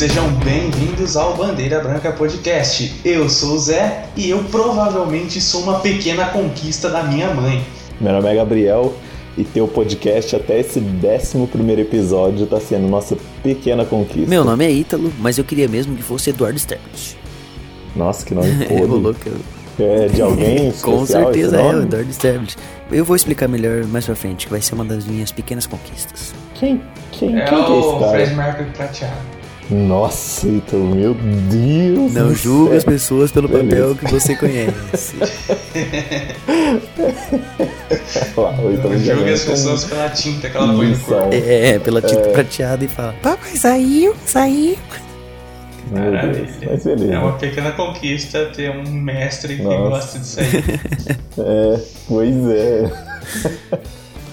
sejam bem-vindos ao Bandeira Branca Podcast. Eu sou o Zé e eu provavelmente sou uma pequena conquista da minha mãe. Meu nome é Gabriel e ter o podcast até esse 11 episódio tá sendo nossa pequena conquista. Meu nome é Ítalo, mas eu queria mesmo que fosse Eduardo Sterblich. Nossa, que nome Eu podre. louco. É de alguém Com certeza é, o? Eduardo Sterblich. Eu vou explicar melhor mais pra frente, que vai ser uma das minhas pequenas conquistas. Quem, quem, É quem que é esse o cara? Fred Mercury prateado. Nossa, Ítalo, meu Deus Não julgue as pessoas pelo Beleza. papel que você conhece. Lá, o Ítalo já Julga vem as pessoas pela tinta que ela põe no corpo. É, é, pela tinta prateada e fala: Papai saiu, saiu. Maravilha. mas beleza. É uma pequena conquista ter um mestre que Nossa. gosta disso aí. É, pois é.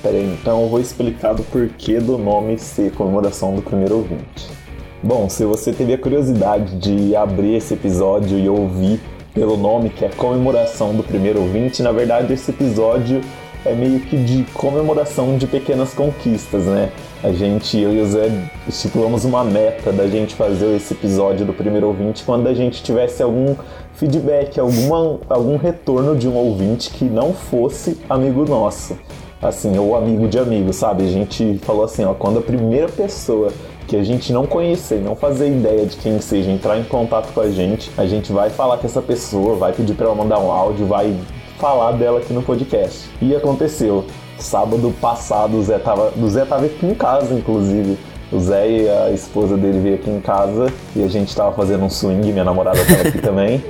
Peraí, então eu vou explicar do porquê do nome ser comemoração do primeiro ouvinte. Bom, se você teve a curiosidade de abrir esse episódio e ouvir pelo nome que é comemoração do primeiro ouvinte, na verdade esse episódio é meio que de comemoração de pequenas conquistas, né? A gente, eu e o Zé, estipulamos uma meta da gente fazer esse episódio do primeiro ouvinte quando a gente tivesse algum feedback, alguma, algum retorno de um ouvinte que não fosse amigo nosso. Assim, ou amigo de amigo, sabe? A gente falou assim, ó, quando a primeira pessoa que a gente não conhecer, não fazer ideia de quem seja, entrar em contato com a gente, a gente vai falar com essa pessoa, vai pedir pra ela mandar um áudio, vai falar dela aqui no podcast. E aconteceu. Sábado passado o Zé tava, o Zé tava aqui em casa, inclusive. O Zé e a esposa dele veio aqui em casa e a gente tava fazendo um swing, minha namorada tava aqui também.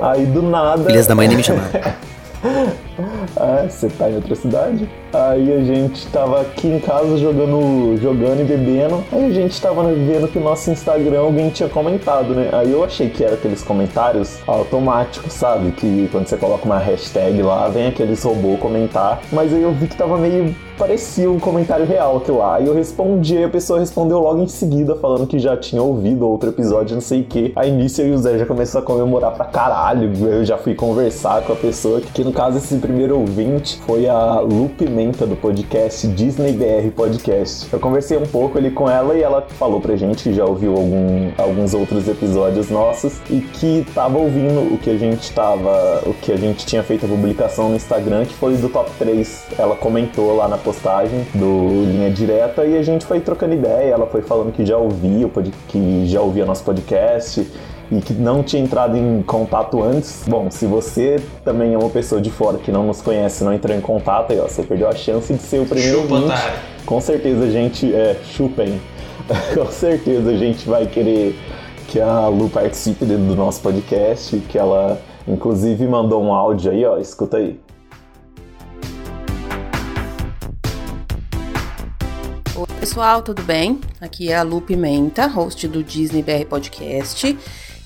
Aí do nada. Filhas da mãe nem me chamaram. Ah, você tá em outra cidade? Aí a gente tava aqui em casa jogando, jogando e bebendo. Aí a gente tava vendo que no nosso Instagram alguém tinha comentado, né? Aí eu achei que era aqueles comentários automáticos, sabe? Que quando você coloca uma hashtag lá, vem aqueles robôs comentar. Mas aí eu vi que tava meio. parecia um comentário real aquilo lá. Aí eu respondi, a pessoa respondeu logo em seguida, falando que já tinha ouvido outro episódio, não sei o que. Aí nisso eu e o Zé já começou a comemorar pra caralho. Eu já fui conversar com a pessoa, que no caso esse primeiro ouvinte foi a Lu Pimenta do podcast Disney BR Podcast. Eu conversei um pouco ali com ela e ela falou pra gente que já ouviu algum, alguns outros episódios nossos e que tava ouvindo o que a gente tava, o que a gente tinha feito a publicação no Instagram, que foi do top 3. Ela comentou lá na postagem do Linha Direta e a gente foi trocando ideia, ela foi falando que já ouvia, que já ouvia nosso podcast e que não tinha entrado em contato antes. Bom, se você também é uma pessoa de fora que não nos conhece, não entrou em contato, aí ó, você perdeu a chance de ser o primeiro Chupa, ouvinte. otário. Com certeza a gente é chupem. Com certeza a gente vai querer que a Lu participe dentro do nosso podcast, que ela inclusive mandou um áudio aí, ó, escuta aí. Oi, pessoal, tudo bem? Aqui é a Lu Pimenta, host do Disney BR Podcast,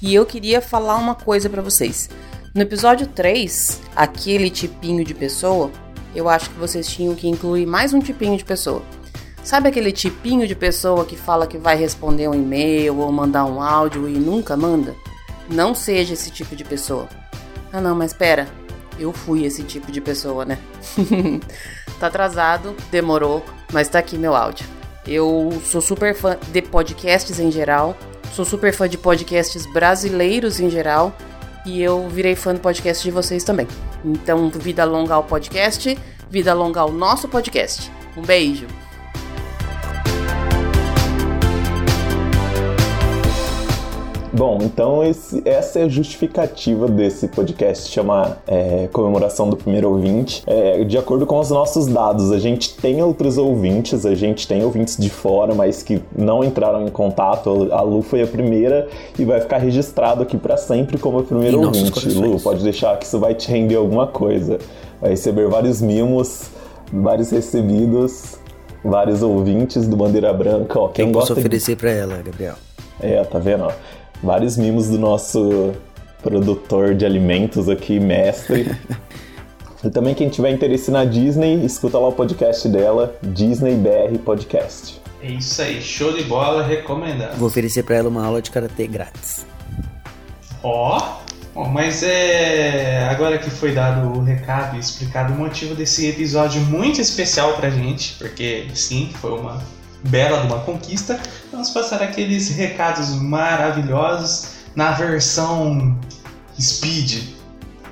e eu queria falar uma coisa pra vocês. No episódio 3, aquele tipinho de pessoa, eu acho que vocês tinham que incluir mais um tipinho de pessoa. Sabe aquele tipinho de pessoa que fala que vai responder um e-mail ou mandar um áudio e nunca manda? Não seja esse tipo de pessoa. Ah não, mas pera, eu fui esse tipo de pessoa, né? tá atrasado, demorou, mas tá aqui meu áudio. Eu sou super fã de podcasts em geral, sou super fã de podcasts brasileiros em geral, e eu virei fã do podcast de vocês também. Então, vida longa ao podcast, vida longa ao nosso podcast. Um beijo! Bom, então esse- essa é a justificativa desse podcast chama é, Comemoração do Primeiro Ouvinte. É, de acordo com os nossos dados, a gente tem outros ouvintes, a gente tem ouvintes de fora, mas que não entraram em contato. A Lu foi a primeira e vai ficar registrado aqui pra sempre como a primeira Em ouvinte. Lu, pode deixar que isso vai te render alguma coisa. Vai receber vários mimos, vários recebidos, vários ouvintes do Bandeira Branca. Ó, quem Eu posso gosta de oferecer pra ela, Gabriel. é, tá vendo? ó? Vários mimos do nosso produtor de alimentos aqui, mestre. e também quem tiver interesse na Disney, escuta lá o podcast dela, Disney BR Podcast. É isso aí, show de bola, recomendado. Vou oferecer pra ela uma aula de karatê grátis. Ó, bom, mas é. Agora que foi dado o recado e explicado o motivo desse episódio muito especial pra gente, porque sim, foi uma bela de uma conquista, vamos passar aqueles recados maravilhosos na versão Speed.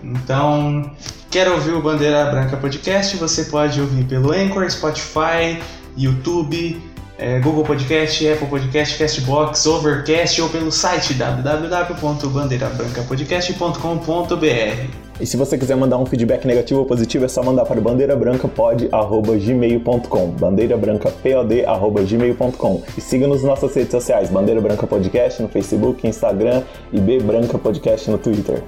Então, quer ouvir o Bandeira Branca Podcast? Você pode ouvir pelo Anchor, Spotify, YouTube, é, Google Podcast, Apple Podcast, Castbox, Overcast ou pelo site www.bandeirabrancapodcast.com.br. E se você quiser mandar um feedback negativo ou positivo, é só mandar para bandeirabrancapod.gmail.com bandeirabrancapod.gmail.com E siga-nos nas nossas redes sociais, Bandeira Branca Podcast no Facebook, Instagram e B Branca Podcast no Twitter.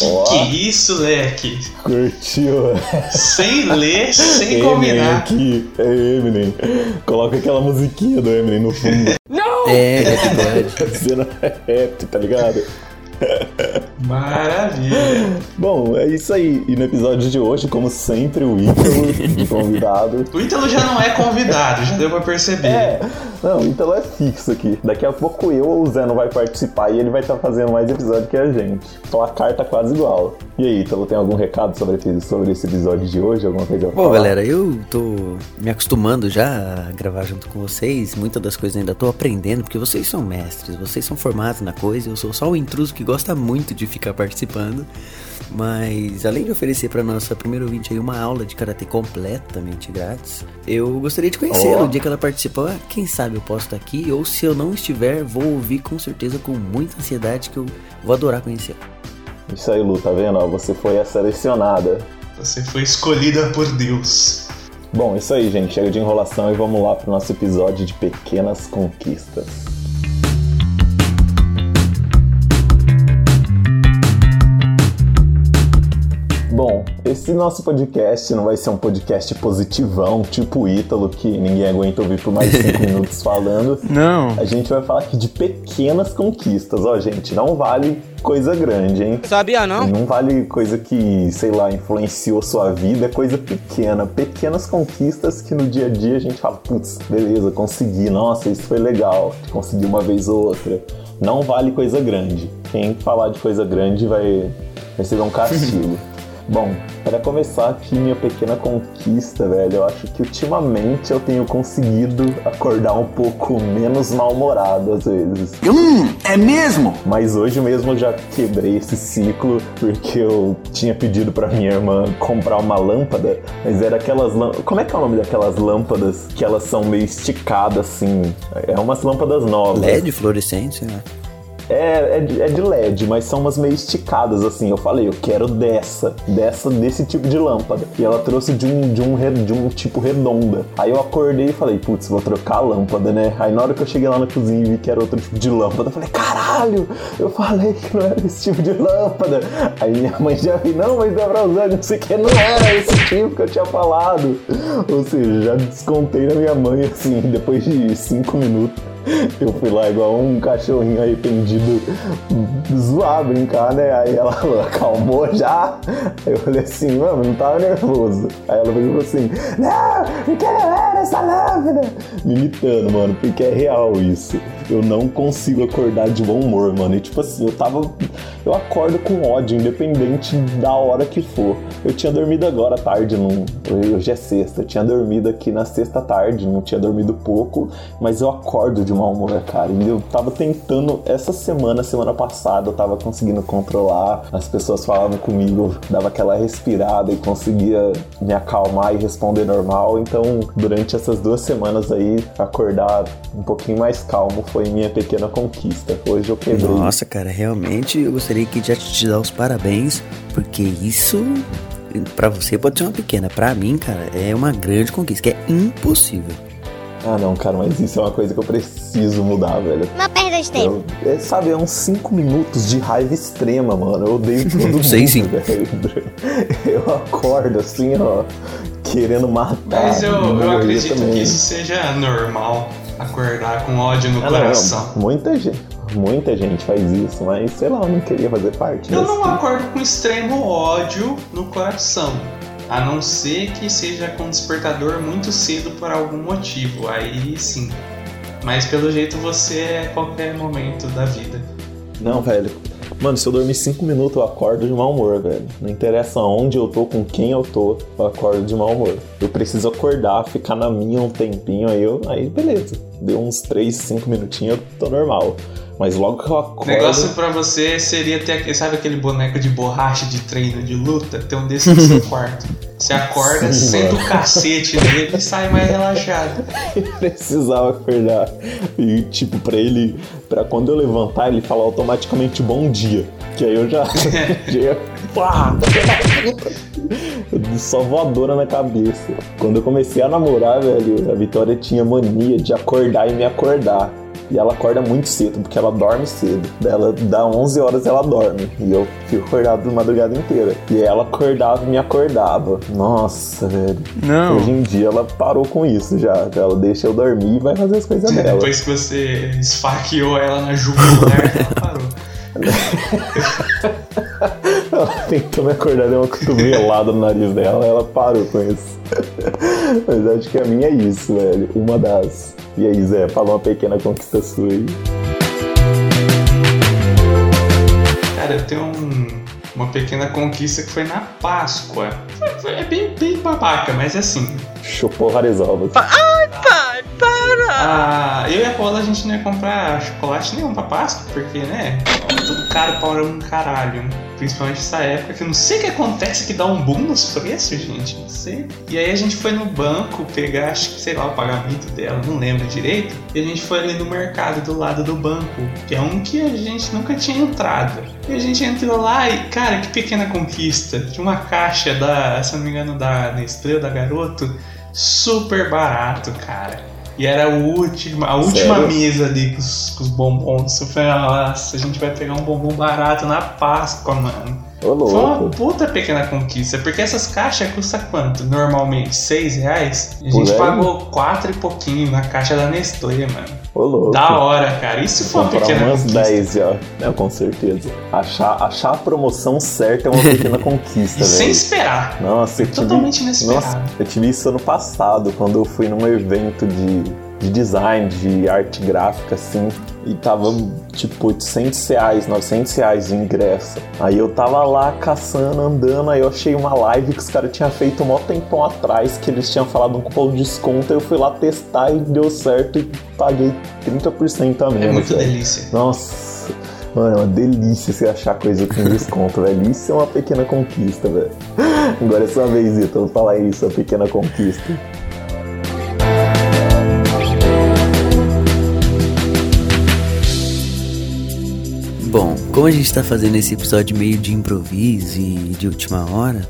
Oh, que isso, leque? Curtiu? Sem ler, sem Eminem combinar. aqui, é Eminem. Coloca aquela musiquinha do Eminem no fundo. Não! É, é verdade. Cena rap, tá ligado? Maravilha! Bom, é isso aí. E no episódio de hoje, como sempre, o Ítalo, convidado. O Ítalo já não é convidado, já deu pra perceber. É, não, o Ítalo é fixo aqui. Daqui a pouco eu ou o Zé não vai participar e ele vai estar fazendo mais episódio que a gente. Então a carta quase igual. E aí, Ítalo, tem algum recado sobre esse, sobre esse episódio de hoje? Alguma coisa Bom, falar? galera, eu tô me acostumando já a gravar junto com vocês. Muitas das coisas ainda tô aprendendo, porque vocês são mestres, vocês são formados na coisa. Eu sou só o intruso que gosta muito de ficar participando. Mas além de oferecer para nossa primeira ouvinte aí uma aula de karatê completamente grátis, eu gostaria de conhecê-la. Oh. O dia que ela participar, quem sabe eu posso estar aqui, ou se eu não estiver, vou ouvir com certeza com muita ansiedade que eu vou adorar conhecê-la. Isso aí, Lu, tá vendo? Você foi a selecionada. Você foi escolhida por Deus. Bom, isso aí, gente. Chega de enrolação e vamos lá pro nosso episódio de pequenas conquistas. Bom, esse nosso podcast não vai ser um podcast positivão, tipo o Ítalo, que ninguém aguenta ouvir por mais cinco minutos falando. Não. A gente vai falar aqui de pequenas conquistas. Ó, gente, não vale coisa grande, hein? Sabia não? Não vale coisa que, sei lá, influenciou sua vida, é coisa pequena. Pequenas conquistas que no dia a dia a gente fala, putz, beleza, consegui, nossa, isso foi legal, consegui uma vez ou outra. Não vale coisa grande. Quem falar de coisa grande vai receber um castigo. Bom, para começar aqui minha pequena conquista, velho, eu acho que ultimamente eu tenho conseguido acordar um pouco menos mal-humorado às vezes. Hum, é mesmo? Mas hoje mesmo eu já quebrei esse ciclo porque eu tinha pedido para minha irmã comprar uma lâmpada, mas era aquelas lâmpadas. Como é que é o nome daquelas lâmpadas que elas são meio esticadas assim? É umas lâmpadas novas. LED fluorescente, né? É, é, de, é de LED, mas são umas meio esticadas, assim. Eu falei, eu quero dessa, dessa, desse tipo de lâmpada. E ela trouxe de um, de um, de um tipo redonda. Aí eu acordei e falei, putz, vou trocar a lâmpada, né? Aí na hora que eu cheguei lá na cozinha e vi que era outro tipo de lâmpada, eu falei, caralho, eu falei que não era esse tipo de lâmpada. Aí minha mãe já viu, não, mas é pra usar, não sei o que, não era esse tipo que eu tinha falado. Ou seja, já descontei na minha mãe, assim, depois de cinco minutos. Eu fui lá igual um cachorrinho arrependido zoar, brincar, né? Aí ela acalmou já? Aí eu falei assim, mano, não tava nervoso. Aí ela falou assim, não, não quero ver essa lâmpada. Me imitando, mano, porque é real isso. Eu não consigo acordar de bom humor, mano. E tipo assim, eu tava. Eu acordo com ódio, independente da hora que for. Eu tinha dormido agora à tarde, hoje é sexta. Eu tinha dormido aqui na sexta tarde, não tinha dormido pouco, mas eu acordo de mau humor, cara. E eu tava tentando, essa semana, semana passada, eu tava conseguindo controlar. As pessoas falavam comigo, dava aquela respirada e conseguia me acalmar e responder normal. Então, durante essas duas semanas aí, acordar um pouquinho mais calmo foi minha pequena conquista. Hoje eu quebrei. Nossa, cara, realmente eu gostaria que já te dar os parabéns, porque isso para você pode ser uma pequena, para mim, cara, é uma grande conquista, que é impossível. Ah, não, cara, mas isso é uma coisa que eu preciso mudar, velho. Não perda de tempo. Eu, é, sabe, é uns 5 minutos de raiva extrema, mano. Eu odeio todo mundo, Sei sim. velho. Eu acordo assim, ó, querendo matar. Mas eu, eu acredito também. que isso seja normal, acordar com ódio no ah, coração. Não, muita gente. Muita gente faz isso, mas sei lá, eu não queria fazer parte. Eu não acordo com extremo ódio no coração. A não ser que seja com despertador muito cedo por algum motivo. Aí sim. Mas pelo jeito você é qualquer momento da vida. Não, velho. Mano, se eu dormir 5 minutos, eu acordo de mau humor, velho. Não interessa onde eu tô, com quem eu tô, eu acordo de mau humor. Eu preciso acordar, ficar na minha um tempinho, aí eu. Aí beleza. Deu uns 3, 5 minutinhos, eu tô normal. Mas logo que eu acordo. O negócio pra você seria ter, sabe aquele boneco de borracha de treino de luta? Ter um desse no seu quarto. Você acorda, Sim, senta mano. o cacete nele e sai mais relaxado. Precisava acordar. E, tipo, pra ele. Pra quando eu levantar, ele falar automaticamente bom dia. Que aí eu já. já pá! Só voadora na cabeça. Quando eu comecei a namorar, velho, a Vitória tinha mania de acordar e me acordar. E ela acorda muito cedo, porque ela dorme cedo. Ela dá 11 horas ela dorme. E eu fico acordado a madrugada inteira. E ela acordava e me acordava. Nossa, velho. Não. Hoje em dia ela parou com isso já. Ela deixa eu dormir e vai fazer as coisas dela. Depois que você esfaqueou ela na jugular, ela parou. Ela tentou me acordar, deu uma cotovelada no nariz dela, ela parou com isso. Mas acho que a minha é isso, velho. Uma das. E aí, Zé, fala uma pequena conquista sua aí. Cara, eu tenho um- uma pequena conquista que foi na Páscoa. Foi, foi- é bem, bem babaca, mas é assim. Chupou várias ovas. Ah, eu e a Paula a gente não ia comprar chocolate nenhum pra Páscoa, porque, né? Tudo caro para um caralho. Principalmente nessa época que eu não sei o que acontece que dá um boom nos preços, gente. Não sei. E aí a gente foi no banco pegar, acho que sei lá, o pagamento dela, não lembro direito. E a gente foi ali no mercado do lado do banco, que é um que a gente nunca tinha entrado. E a gente entrou lá e, cara, que pequena conquista. Tinha uma caixa da, se não me engano, da Nestlé, da Garoto, super barato, cara. E era o último, a última Sério? mesa ali com os, com os bombons. Eu falei, nossa, a gente vai pegar um bombom barato na Páscoa, mano. Ô, Foi uma puta pequena conquista, porque essas caixas custam quanto? Normalmente, seis reais? A gente pagou quatro e pouquinho na caixa da Nestlé, mano. Ô, louco. Da hora, cara. Isso foi uma pequena umas conquista. 10 já. É, com certeza. Achar, achar a promoção certa é uma pequena conquista, E sem velho. esperar. Nossa, eu tive, Totalmente inesperado. Nossa, eu tive isso ano passado, quando eu fui num evento de, de design, de arte gráfica, assim, e tava tipo 800 reais, 900 reais o ingresso. Aí eu tava lá caçando, andando, aí eu achei uma live que os caras tinham feito um mó tempão atrás, que eles tinham falado um cupom de desconto, aí eu fui lá testar e deu certo e paguei 30% a menos. É muito delícia. Nossa, mano, é uma delícia você achar coisa com desconto, velho. Isso é uma pequena conquista, velho. Agora é sua vez, Ítalo, falar isso, a pequena conquista. Como a gente tá fazendo esse episódio meio de improviso e de última hora,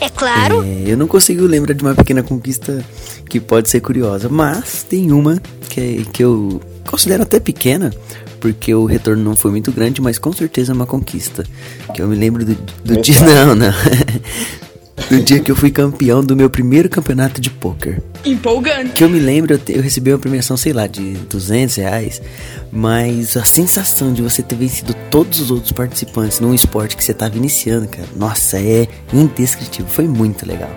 É claro. é, eu não consigo lembrar de uma pequena conquista que pode ser curiosa, mas tem uma que, que eu considero até pequena, porque o retorno não foi muito grande, mas com certeza é uma conquista. Que eu me lembro do, do dia. Não, não. Do dia que eu fui campeão do meu primeiro campeonato de pôquer. Empolgante. Que eu me lembro, eu, te- eu recebi uma premiação, sei lá, de 200 reais. Mas a sensação de você ter vencido todos os outros participantes num esporte que você tava iniciando, cara, nossa, é indescritível. Foi muito legal.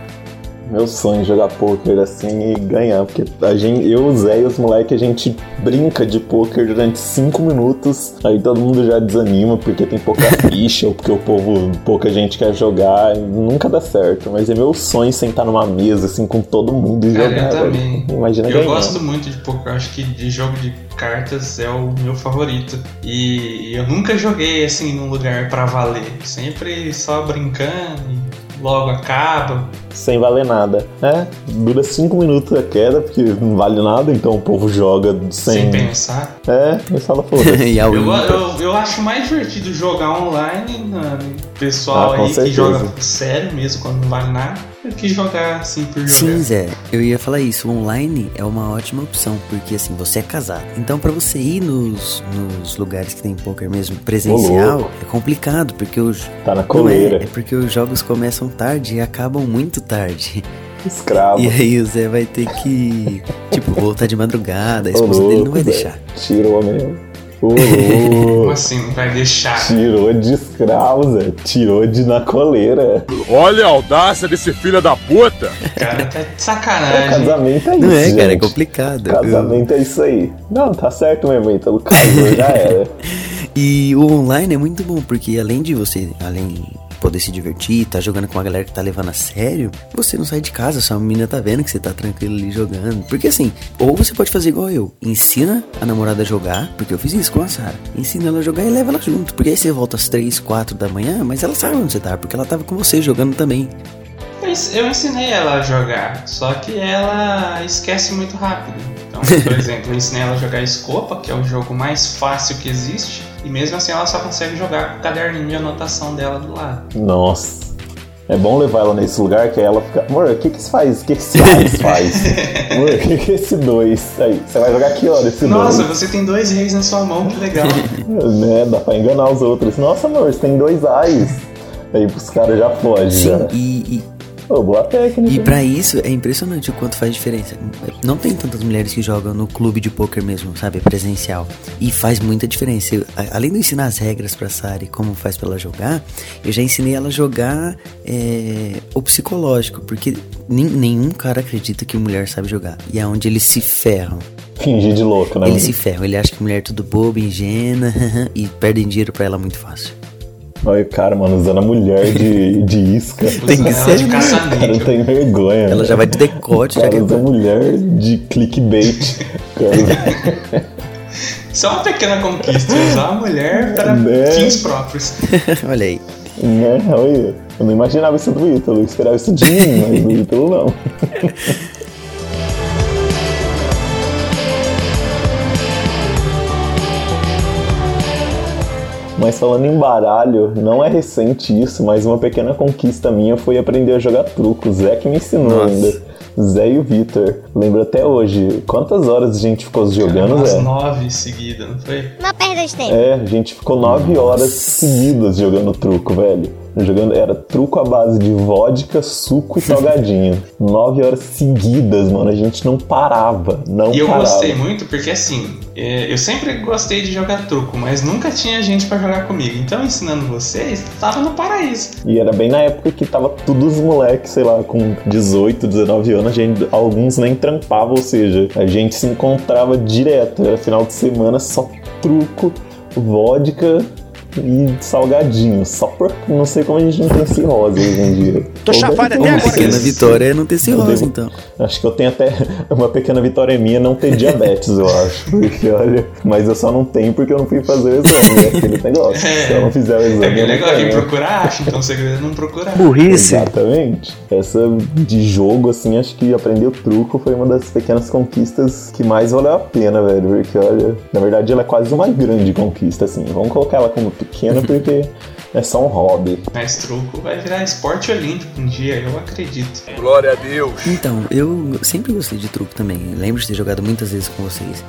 Meu sonho é jogar poker assim e ganhar, porque a gente, eu, o Zé e os moleques, a gente brinca de poker durante 5 minutos, aí todo mundo já desanima porque tem pouca ficha ou porque o povo, pouca gente quer jogar, nunca dá certo. Mas é meu sonho sentar numa mesa assim com todo mundo e Cara, jogar. eu também. Imagina Eu ganhar. gosto muito de poker, acho que de jogo de cartas é o meu favorito. E eu nunca joguei assim num lugar pra valer. Sempre só brincando e logo acaba. sem valer nada. É, dura 5 minutos a queda, porque não vale nada, então o povo joga sem. Sem pensar. É, e fala, foda e Eu, eu, eu acho mais divertido jogar online, né, pessoal Ah, aí que certeza. joga sério mesmo quando não vale nada, que jogar assim por jogar. Sim, Zé, eu ia falar isso. O online é uma ótima opção, porque assim, você é casado. Então, pra você ir nos, nos lugares que tem poker mesmo presencial, é complicado, porque os. Tá na Não é, coleira. é porque os jogos começam tarde e acabam muito tarde. Escravo. E aí o Zé vai ter que, tipo, voltar de madrugada. A Ô, esposa dele não vai louco, deixar. velho. Tirou mesmo. Como assim, não vai deixar? Tirou de escravo, Zé. Tirou de na coleira. Olha a audácia desse filho da puta! Cara, tá de sacanagem. casamento é isso, Não é, cara, é gente. complicado. Casamento é isso aí. Não, tá certo mesmo, Ítalo. Casou, já era. E o online é muito bom, porque além de você, além poder se divertir, tá jogando com a galera que tá levando a sério, você não sai de casa, sua menina tá vendo que você tá tranquilo ali jogando. Porque assim, ou você pode fazer igual eu, ensina a namorada a jogar, porque eu fiz isso com a Sarah. Ensina ela a jogar e leva ela junto. Porque aí você volta às 3, 4 da manhã, mas ela sabe onde você tá, porque ela tava com você jogando também. Eu ensinei ela a jogar, só que ela esquece muito rápido. Então, por exemplo, eu ensinei ela a jogar Scopa, que é o jogo mais fácil que existe, e mesmo assim ela só consegue jogar com o caderninho de anotação dela do lado. Nossa. É bom levar ela nesse lugar que aí ela fica. Amor, o que que se faz? O que que se faz? faz? Amor, o que que é esse dois? Aí, você vai jogar que hora esse Nossa, dois? você tem dois reis na sua mão, que legal. Né? Dá pra enganar os outros. Nossa, amor, você tem dois ais. Aí os caras já fogem. Sim, Já. e, e, Pô, boa técnica. E pra isso é impressionante o quanto faz diferença. Não tem tantas mulheres que jogam no clube de poker mesmo, sabe? Presencial. E faz muita diferença. Além de ensinar as regras pra Sari como faz pra ela jogar, eu já ensinei ela a jogar é, o psicológico. Porque nenhum cara acredita que mulher sabe jogar. E é onde eles se ferram. Fingir de louco, né? Eles se ferram. Ele acha que mulher é tudo boba, ingênua e perdem dinheiro pra ela muito fácil. Olha o cara, mano, usando a mulher de, de isca. Tem que Ela ser. de O cara tem vergonha. Ela já vai de decote, O já cara usa mulher de clickbait. Cara, é uma pequena conquista, usar a mulher para Né? fins próprios. Olha aí. né? Olha, eu não imaginava isso do Ítalo. Eu esperava isso de mim, mas do Ítalo não. Mas falando em baralho, não é recente isso, mas uma pequena conquista minha foi aprender a jogar truco. O Zé que me ensinou Nossa. ainda. Zé e o Vitor. Lembro até hoje. Quantas horas a gente ficou jogando, Umas Zé? nove seguidas, não foi? Não perda de tempo. É, a gente ficou nove horas seguidas jogando truco, velho. Jogando, era truco à base de vodka, suco e salgadinho. nove horas seguidas, mano. A gente não parava. Não E eu parava. gostei muito porque assim, é, eu sempre gostei de jogar truco, mas nunca tinha gente pra jogar comigo. Então, ensinando vocês, tava no paraíso. E era bem na época que tava todos os moleques, sei lá, com 18, 19 anos, gente, alguns nem trampavam, ou seja, a gente se encontrava direto. Era final de semana só truco, vodka e salgadinho. Só por. Não sei como a gente não tem cirrose hoje em dia. Tô Ou chapado deve até agora. pequena vitória é não ter cirrose, devo- então. Acho que eu tenho até uma pequena vitória minha não ter diabetes, eu acho. Porque, olha, mas eu só não tenho porque eu não fui fazer o exame, é aquele negócio. Se eu não fizer o exame. É legal, quem tenho. procurar acha, então o segredo é não procurar. Burrice. Exatamente. Essa de jogo, assim, acho que aprender o truco foi uma das pequenas conquistas que mais valeu a pena, velho. Porque, olha, na verdade ela é quase uma grande conquista, assim. Vamos colocar ela como pequena porque é só um hobby. Mas truco vai virar esporte olímpico um dia, eu acredito. Glória a Deus. Então, eu sempre gostei de truco também. Lembro de ter jogado muitas vezes com vocês.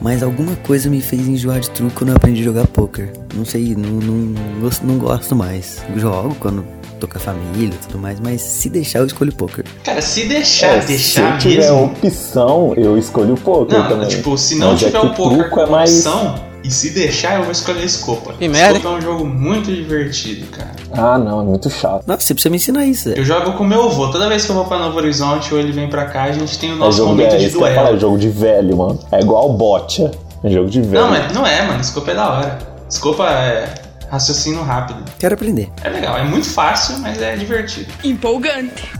Mas alguma coisa me fez enjoar de truco quando eu aprendi a jogar poker. Não sei, não, não, gosto, não gosto mais. Eu jogo quando tô com a família e tudo mais, mas se deixar eu escolho poker. Cara, se deixar, É, se eu deixar tiver mesmo. opção, eu escolho o poker Não, também. tipo, se não Mas é tiver que o poker truco é mais... opção, e se deixar, eu vou escolher Scopa. Que merda, Scopa é um jogo muito divertido, cara. Ah, não, é muito chato. Nossa, você precisa me ensinar isso. Zé. Eu jogo com meu avô. Toda vez que eu vou pra Novo Horizonte ou ele vem pra cá, a gente tem o É nosso jogo, momento é, de isso que eu ia falar, é duelo. jogo de velho, mano. É igual bocha. É jogo de velho. Não, mas não é, mano. Scopa é da hora. Scopa é raciocínio rápido. Quero aprender. É legal, é muito fácil, mas é divertido. Empolgante.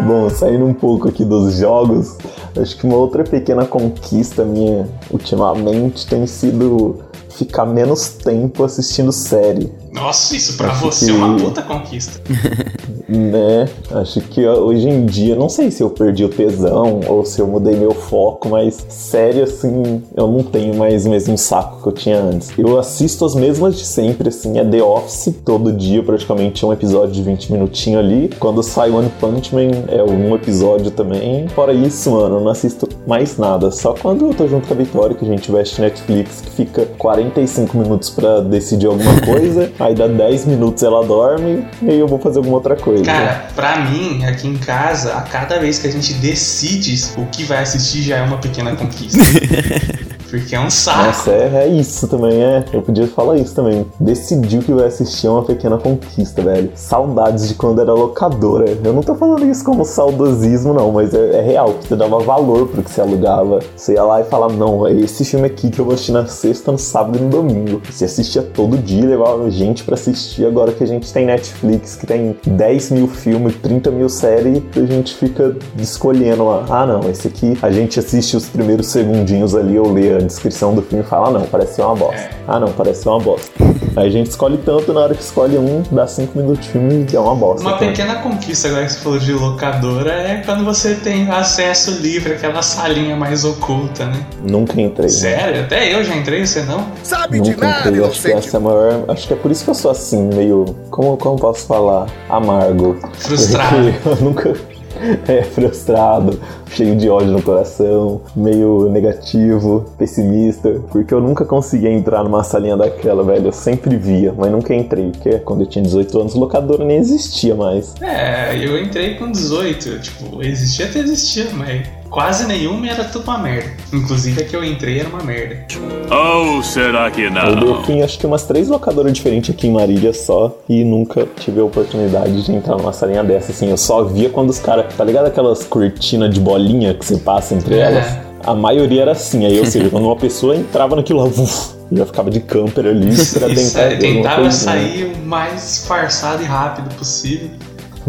Bom, saindo um pouco aqui dos jogos, acho que uma outra pequena conquista minha ultimamente tem sido ficar menos tempo assistindo série, Nossa, isso pra Acho você que- é uma puta conquista. né? Acho que hoje em dia, não sei se eu perdi o tesão ou se eu mudei meu foco, mas série assim, eu não tenho mais o mesmo saco que eu tinha antes. Eu assisto as mesmas de sempre, assim, é The Office, todo dia praticamente um episódio de 20 minutinhos ali. Quando sai One Punch Man, é um episódio também. Fora isso, mano, eu não assisto mais nada. Só quando eu tô junto com a Vitória, que a gente veste Netflix, que fica 45 minutos pra decidir alguma coisa, aí dá 10 minutos ela dorme, e aí eu vou fazer alguma outra coisa. Cara, pra mim, aqui em casa, a cada vez que a gente decide o que vai assistir já é uma pequena conquista. Porque é um saco. Nossa, é, é isso também, é. Eu podia falar isso também. Decidiu que vai assistir uma pequena conquista, velho. Saudades de quando era locadora. Eu não tô falando isso como saudosismo, não, mas é, é real. Que você dava valor pro que você alugava. Você ia lá e falava, não, é esse filme aqui que eu vou assistir na sexta, no sábado e no domingo. Você assistia todo dia, levava gente pra assistir. Agora que a gente tem Netflix, que tem 10 mil filmes, 30 mil séries, a gente fica escolhendo lá. Ah, não, esse aqui a gente assiste os primeiros segundinhos ali, eu leio descrição do filme fala, ah, não, parece ser uma bosta. Ah, não, parece ser uma bosta. Aí a gente escolhe tanto, na hora que escolhe um, dá 5 minutos de filme e é uma bosta. Uma cara. pequena conquista agora que você falou de locadora é quando você tem acesso livre àquela salinha mais oculta, né? Nunca entrei. né? Sério? Até eu já entrei, você não? Sabe de Nunca nada, entrei. Acho que essa é a maior. Acho que é por isso que eu sou assim, meio. Como, como posso falar? Amargo. Frustrado. Porque eu nunca. É, frustrado, cheio de ódio no coração, meio negativo, pessimista, porque eu nunca conseguia entrar numa salinha daquela, velho. Eu sempre via, mas nunca entrei, porque quando eu tinha 18 anos, locadora nem existia mais. É, eu entrei com 18. Tipo, existia até existia, mas quase nenhuma e era tudo uma merda. Inclusive a que eu entrei era uma merda. Ou será que Eu não? fui em acho que umas três locadoras diferentes aqui em Marília só e nunca tive a oportunidade de entrar numa salinha dessa. Assim, eu só via quando os caras. Tá ligado aquelas cortinas de bolinha que você passa entre É. elas? A maioria era assim. Aí, ou seja, quando uma pessoa entrava naquilo lá, uf, já ficava de camper ali pra Isso, tentar. é, tentava coisinha. sair o mais disfarçado e rápido possível.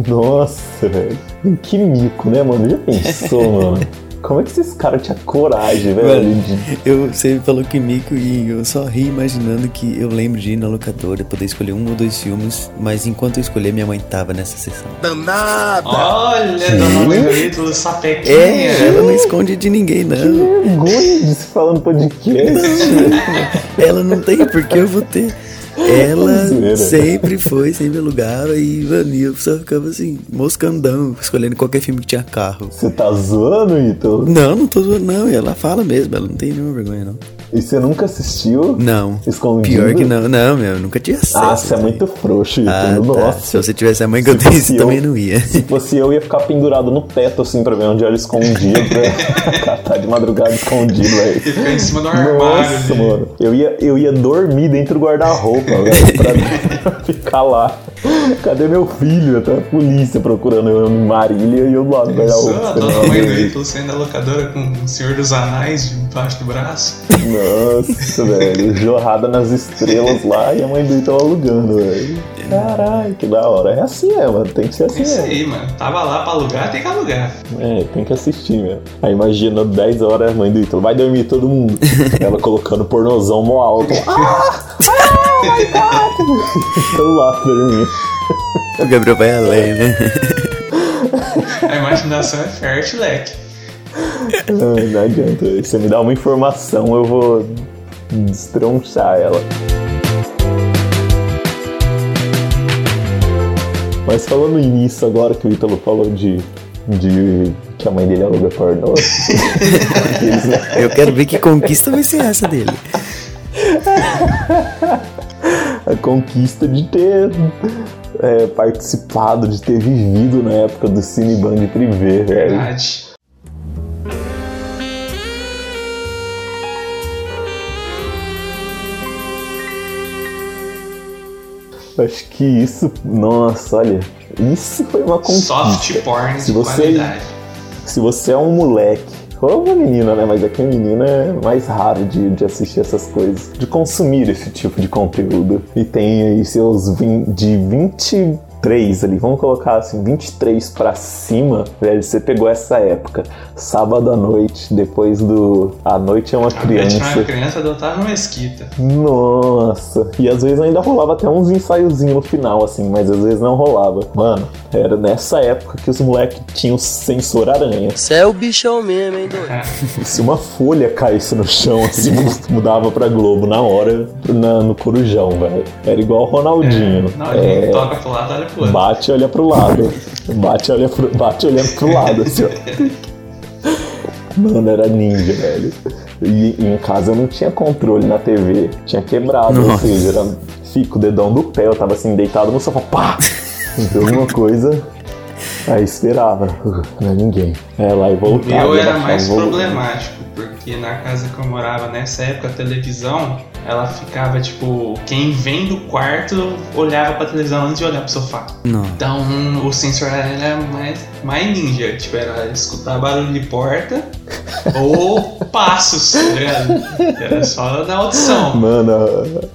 Nossa, velho. Que mico, né, mano? Já pensou, mano? Como é que esses caras tinham coragem, velho? Eu, você falou que mico e eu só ri imaginando que eu lembro de ir na locadora, poder escolher um ou dois filmes, mas enquanto eu escolher, minha mãe tava nessa sessão. Danada! Olha, dona Mãe do sapequinha. É, ela não esconde de ninguém, não. Vergonha de se falar no podcast. Ela não tem porque eu vou ter. Ela sempre foi, sempre alugava e, mano, e eu só ficava assim, moscandão, escolhendo qualquer filme que tinha carro. Você tá zoando, Ítalo? Não, não tô zoando, não. E ela fala mesmo, ela não tem nenhuma vergonha, não. E você nunca assistiu? Não. Escondido? Pior que não, não, meu, eu nunca tinha acesso. Ah, você é muito frouxo, Ah, tá. Nossa. Se você tivesse a mãe que eu Se tenho, fosse você eu- também não ia. Se fosse eu, ia ficar pendurado no teto, assim, pra ver onde ela escondia, pra catar de madrugada escondido, velho. E ficar em cima do armário. Nossa, mano. Eu ia, eu ia dormir dentro do guarda-roupa, velho, pra ficar lá. Cadê meu filho? Até a polícia procurando eu em Marília e eu lá no guarda-roupa. a mãe do ídolo saindo da locadora com o Senhor dos Anéis debaixo do braço. Nossa, velho. Jorrada nas estrelas lá e a mãe do Ítalo alugando, velho. Caralho, que da hora. É assim, é, mano. Tem que ser É assim, isso é. aí, mano. Tava lá pra alugar, tem que alugar. É, tem que assistir, meu. Aí imagina 10 horas a mãe do Ítalo. Vai dormir todo mundo. Ela colocando pornozão mó alto. Ah! Ah, my God! Tô lá dormindo. O Gabriel vai além, né? A imaginação é fértil, leque. Ai, não adianta. Se você me dá uma informação, eu vou destronchar ela. Mas falando nisso agora que o Ítalo falou de, de que a mãe dele aluga pornô. Eu quero ver que conquista vai ser essa dele. a conquista de ter é, participado, de ter vivido na época do Cine Band Privé, velho. Verdade. Acho que isso, nossa, olha, isso foi uma conquista. Soft porn Se de você- qualidade. Se você é um moleque, ou uma menina, né? Mas aqui a menina é mais raro de, de assistir essas coisas, de consumir esse tipo de conteúdo. E tem aí seus vin- de 23 ali, vamos colocar assim, 23 pra cima, velho, você pegou essa época, sábado à noite, depois do A Noite é uma A Beth Criança. é uma criança do Otávio Mesquita. Nossa, e às vezes ainda rolava até uns ensaiozinhos no final, assim, mas às vezes não rolava. Mano, era nessa época que os moleques tinham sensor aranha. Você é o bichão mesmo, hein, doido? Se uma folha caísse no chão, assim, mudava pra Globo na hora, na- no corujão, velho. Era igual o Ronaldinho. Na hora É, que toca pro lado, olha outro. bate e olha pro lado. Bate e olha pro, bate olhando pro lado, assim, ó. Mano, era ninja, velho. E, e em casa eu não tinha controle na TV. Tinha quebrado, ou Nossa. seja, era fico o dedão do pé, eu tava assim, deitado no sofá, pá! Então alguma coisa. Aí esperava, não é ninguém. É lá e O voltava. meu e era mais problemático, porque na casa que eu morava nessa época, a televisão, ela ficava tipo, quem vem do quarto olhava pra televisão antes de olhar pro sofá. Não. Então o sensor era mais, mais ninja, tipo, era escutar barulho de porta ou passos, tá ligado? Era só na audição. Mano,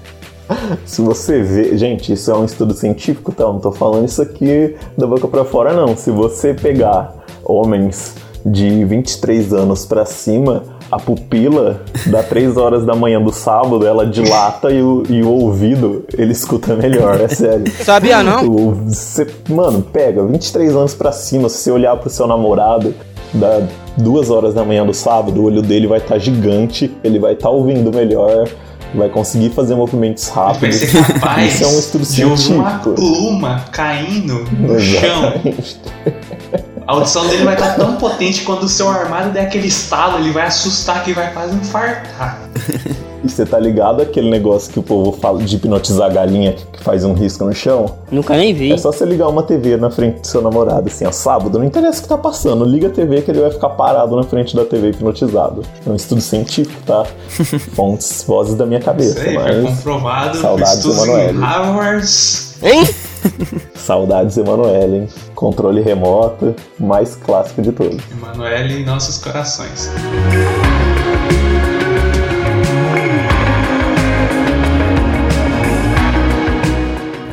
se você vê. Gente, isso é um estudo científico, tá? Não tô falando isso aqui da boca pra fora, não. Se você pegar homens de 23 anos pra cima, a pupila da 3 horas da manhã do sábado ela dilata e o, e o ouvido ele escuta melhor, é sério. Sabia não? O- Você, mano, pega 23 anos pra cima, se você olhar pro seu namorado da duas horas da manhã do sábado, o olho dele vai estar gigante, ele vai estar ouvindo melhor, vai conseguir fazer movimentos Vai rápidos. ser capaz Isso é um estudo de ouvir uma científico. pluma caindo no chão. A audição dele vai estar tão potente quando o seu armário der aquele estalo, ele vai assustar que vai quase infartar. E você tá ligado aquele negócio que o povo fala de hipnotizar a galinha que faz um risco no chão? Nunca nem vi. É só você ligar uma TV na frente do seu namorado, assim, ó, sábado, não interessa o que tá passando, liga a TV que ele vai ficar parado na frente da TV hipnotizado. É um estudo científico, tá? Fontes, vozes da minha Isso cabeça, aí, foi mas comprovado saudades, estudos em Emanuele. Harvard. Hein? saudades Emanuele, hein? Controle remoto, mais clássico de todos. Emanuele em nossos corações.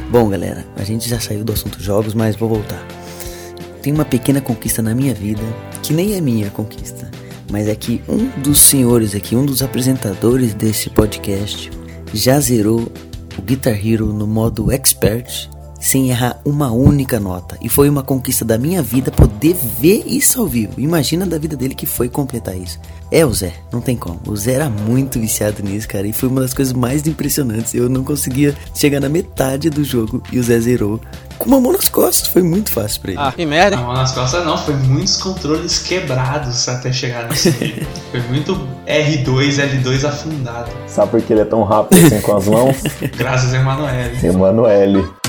Bom, galera, a gente já saiu do assunto jogos, mas vou voltar. Tem uma pequena conquista na minha vida, que nem é minha conquista, mas é que um dos senhores aqui, um dos apresentadores desse podcast, já zerou o Guitar Hero no modo Expert sem errar uma única nota. E foi uma conquista da minha vida poder ver isso ao vivo. Imagina da vida dele que foi completar isso. É o Zé, não tem como. O Zé era muito viciado nisso, cara, e foi uma das coisas mais impressionantes. Eu não conseguia chegar na metade do jogo e o Zé zerou com uma mão nas costas. Foi muito fácil pra ele. Ah, que merda. Não, nas costas não, foi muitos controles quebrados até chegar nesse nível. Foi muito R2, L2 afundado. Sabe por que ele é tão rápido assim com as mãos? Graças a Emanuele. Emanuele.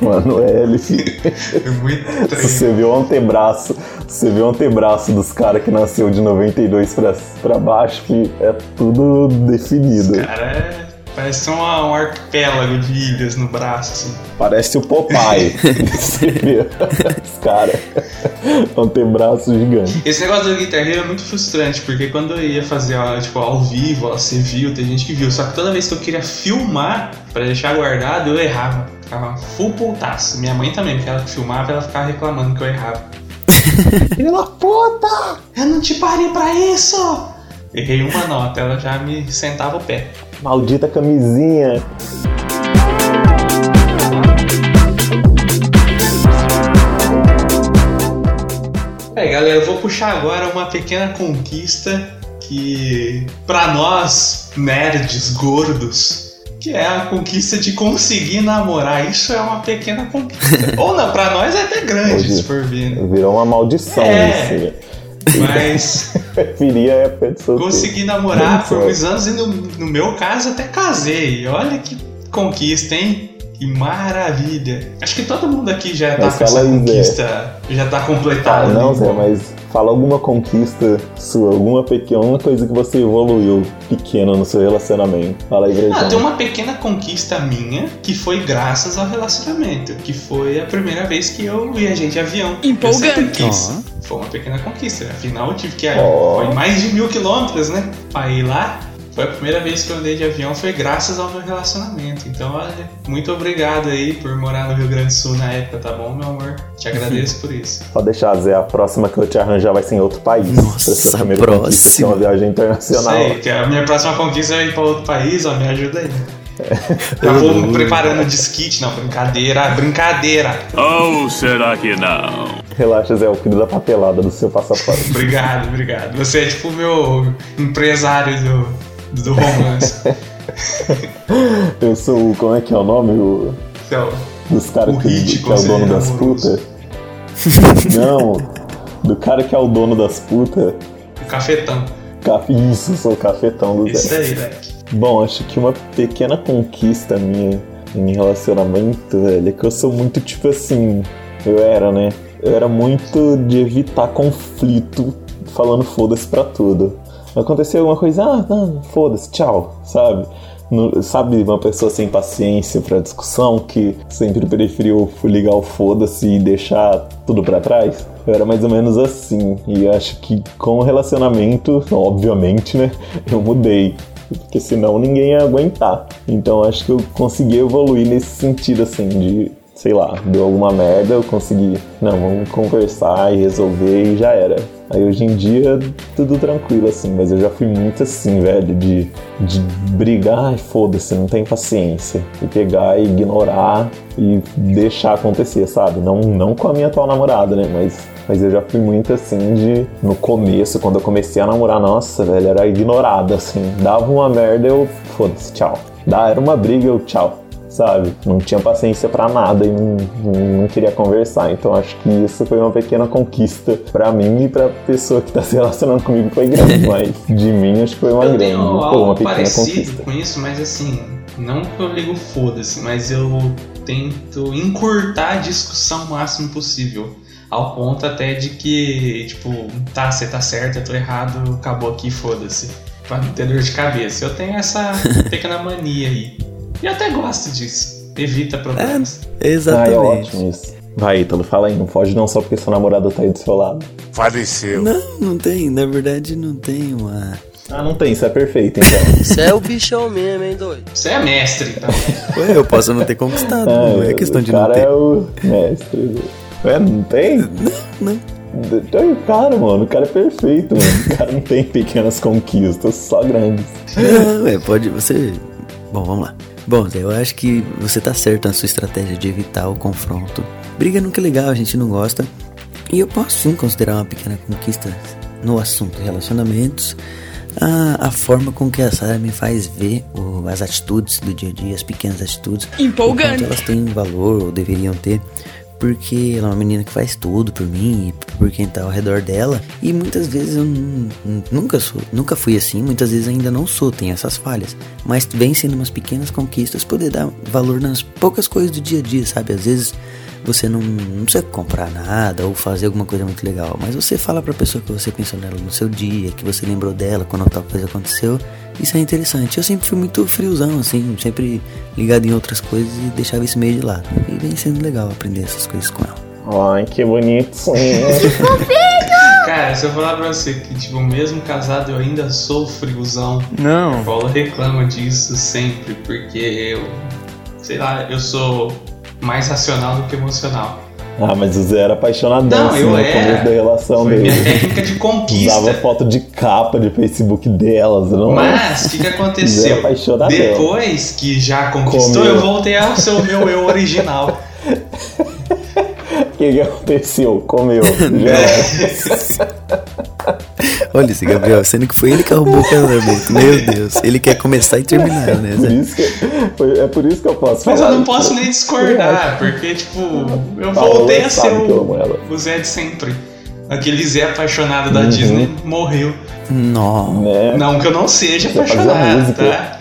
Emanuele, filho. Foi muito você vê o antebraço, se você vê o antebraço dos caras que nasceu de 92 pra, pra baixo, que é tudo definido. Cara, é- parece uma, um arquipélago de ilhas no braço, assim. Parece o Popeye. você vê os caras. Antebraço gigante. Esse negócio do Guitar Hero é muito frustrante, porque quando eu ia fazer ó, tipo, ao vivo, ó, você viu, tem gente que viu, só que toda vez que eu queria filmar pra deixar guardado, eu errava. Ficava full putaço. Minha mãe também, porque ela filmava ela ficava reclamando que eu errava. Filha da puta! Eu não te parei pra isso! Errei uma nota, ela já me sentava o pé. Maldita camisinha. É, galera, eu vou puxar agora uma pequena conquista que, pra nós, nerds gordos, que é a conquista de conseguir namorar. Isso é uma pequena conquista. Ou não, pra nós é até grande, Hoje- se for ver. né? Virou uma maldição É. isso. Mas Preferia a época de solteiro. consegui namorar por muitos anos e no, no meu caso até casei. Olha que conquista, hein? Que maravilha. Acho que todo mundo aqui já tá Mas com essa conquista, já tá Ah, completado. não, né? Zé, mas fala alguma conquista sua, alguma pequena coisa que você evoluiu pequena no seu relacionamento. Fala aí pra Ah, tem uma pequena conquista minha que foi graças ao relacionamento, que foi a primeira vez que eu viajei de avião. Empolgante. Foi uma pequena conquista. Afinal, eu tive que. Foi mais de mil quilômetros, né? Pra ir lá. Foi a primeira vez que eu andei de avião, foi graças ao meu relacionamento. Então, olha, muito obrigado aí por morar no Rio Grande do Sul na época, tá bom, meu amor? Te agradeço por isso. Só deixar, Zé, a próxima que eu te arranjar vai ser em outro país. Nossa, a primeira próxima. é uma viagem internacional. aí, que a minha próxima conquista é ir pra outro país, ó, me ajuda aí. Já vou preparando disquite, não, brincadeira, brincadeira. Ou será que não? Relaxa, Zé, eu cuido da papelada do seu passaporte. Obrigado, obrigado. Você é tipo o meu empresário do, do romance. eu sou o. Como é que é o nome? O, Então, dos caras que, hit que é o dono das putas. Não, do cara que é o dono das putas. o cafetão. Ca- Isso, sou o cafetão do Isso Zé. aí, Leque. Bom, acho que uma pequena conquista minha em relacionamento, velho, é que eu sou muito tipo assim. Eu era, né? Eu era muito de evitar conflito falando foda-se pra tudo. Aconteceu alguma coisa, ah, não, foda-se, tchau, sabe? No, sabe, uma pessoa sem paciência pra discussão que sempre preferiu ligar o foda-se e deixar tudo para trás? Eu era mais ou menos assim. E acho que com o relacionamento, obviamente, né? Eu mudei porque senão ninguém ia aguentar. Então acho que eu consegui evoluir nesse sentido, assim, de, sei lá, deu alguma merda, eu consegui, não, vamos conversar e resolver e já era. Aí hoje em dia, tudo tranquilo, assim, mas eu já fui muito assim, velho, de, de brigar e foda-se, não tem paciência. E pegar e ignorar e deixar acontecer, sabe? Não, não com a minha atual namorada, né? Mas, mas eu já fui muito assim de. No começo, quando eu comecei a namorar, nossa, velho, era ignorada, assim. Dava uma merda, eu foda-se, tchau. Dá, era uma briga, eu tchau sabe? Não tinha paciência para nada e não, não, queria conversar. Então acho que isso foi uma pequena conquista para mim e pra pessoa que tá se relacionando comigo foi grande, mas de mim acho que foi uma eu grande, tenho foi uma pequena parecido conquista. com isso, mas assim, não que eu ligo foda-se, mas eu tento encurtar a discussão o máximo possível. Ao ponto até de que, tipo, tá, você tá certo, eu tô errado, acabou aqui, foda-se. Pra não ter dor de cabeça. Eu tenho essa pequena mania aí. E eu até gosto disso. Evita problemas. Ah, é Exatamente. ótimo isso. Vai, Ítalo, fala aí, não foge não só porque seu namorado tá aí do seu lado. Faleceu. Não, não tem. Na verdade, não tem uma. Ah, não tem, isso é perfeito, então. Você é o bichão mesmo, hein, doido? Você é mestre, então. Ué, eu posso não ter conquistado. não é questão de o não cara ter. é o mestre. Ué, não tem? Não. Então, Cara, mano, o cara é perfeito, mano. O cara não tem pequenas conquistas, só grandes. Não, é, pode. Você. Bom, vamos lá. Bom, Zé, eu acho que você tá certo na sua estratégia de evitar o confronto. Briga nunca é legal, a gente não gosta. E eu posso sim considerar uma pequena conquista no assunto relacionamentos. A, a forma com que a Sarah me faz ver o- as atitudes do dia a dia, as pequenas atitudes. Empolgante. elas têm valor ou deveriam ter. Porque ela é uma menina que faz tudo por mim e por quem tá ao redor dela. E muitas vezes eu nu- nu- nunca sou, nunca fui assim, muitas vezes ainda não sou, tem essas falhas. Mas vem sendo umas pequenas conquistas poder dar valor nas poucas coisas do dia a dia, sabe? Às vezes você não, não precisa comprar nada ou fazer alguma coisa muito legal, mas você fala pra pessoa que você pensou nela no seu dia, que você lembrou dela quando tal coisa aconteceu. Isso é interessante. Eu sempre fui muito friozão, assim, sempre ligado em outras coisas e deixava isso meio de lado. E vem sendo legal aprender essas coisas com ela. Ai, que bonitinho. Cara, se eu falar pra você que, tipo, mesmo casado eu ainda sou friozão. Não. A Paula reclama disso sempre, porque eu, sei lá, eu sou mais racional do que emocional. ah, mas o Zé era apaixonadão, Não, assim, eu no era. começo da relação Foi dele. minha técnica de conquista. Usava foto de capa de Facebook delas, não Mas o que, que aconteceu? apaixonadão. Depois que já conquistou, Comeu. eu voltei ao seu meu eu original. O que, que aconteceu? Comeu. Já era. Olha esse Gabriel, sendo que foi ele que arrumou o casamento. Meu Deus, ele quer começar e terminar, né? Por isso que, foi- é por isso que eu posso Mas eu não posso nem discordar, porque, tipo, eu voltei a sabe ser o, o Zé de sempre. Aquele Zé apaixonado da Uhum. Disney morreu. Não. Né? Não que eu não seja apaixonado, tá?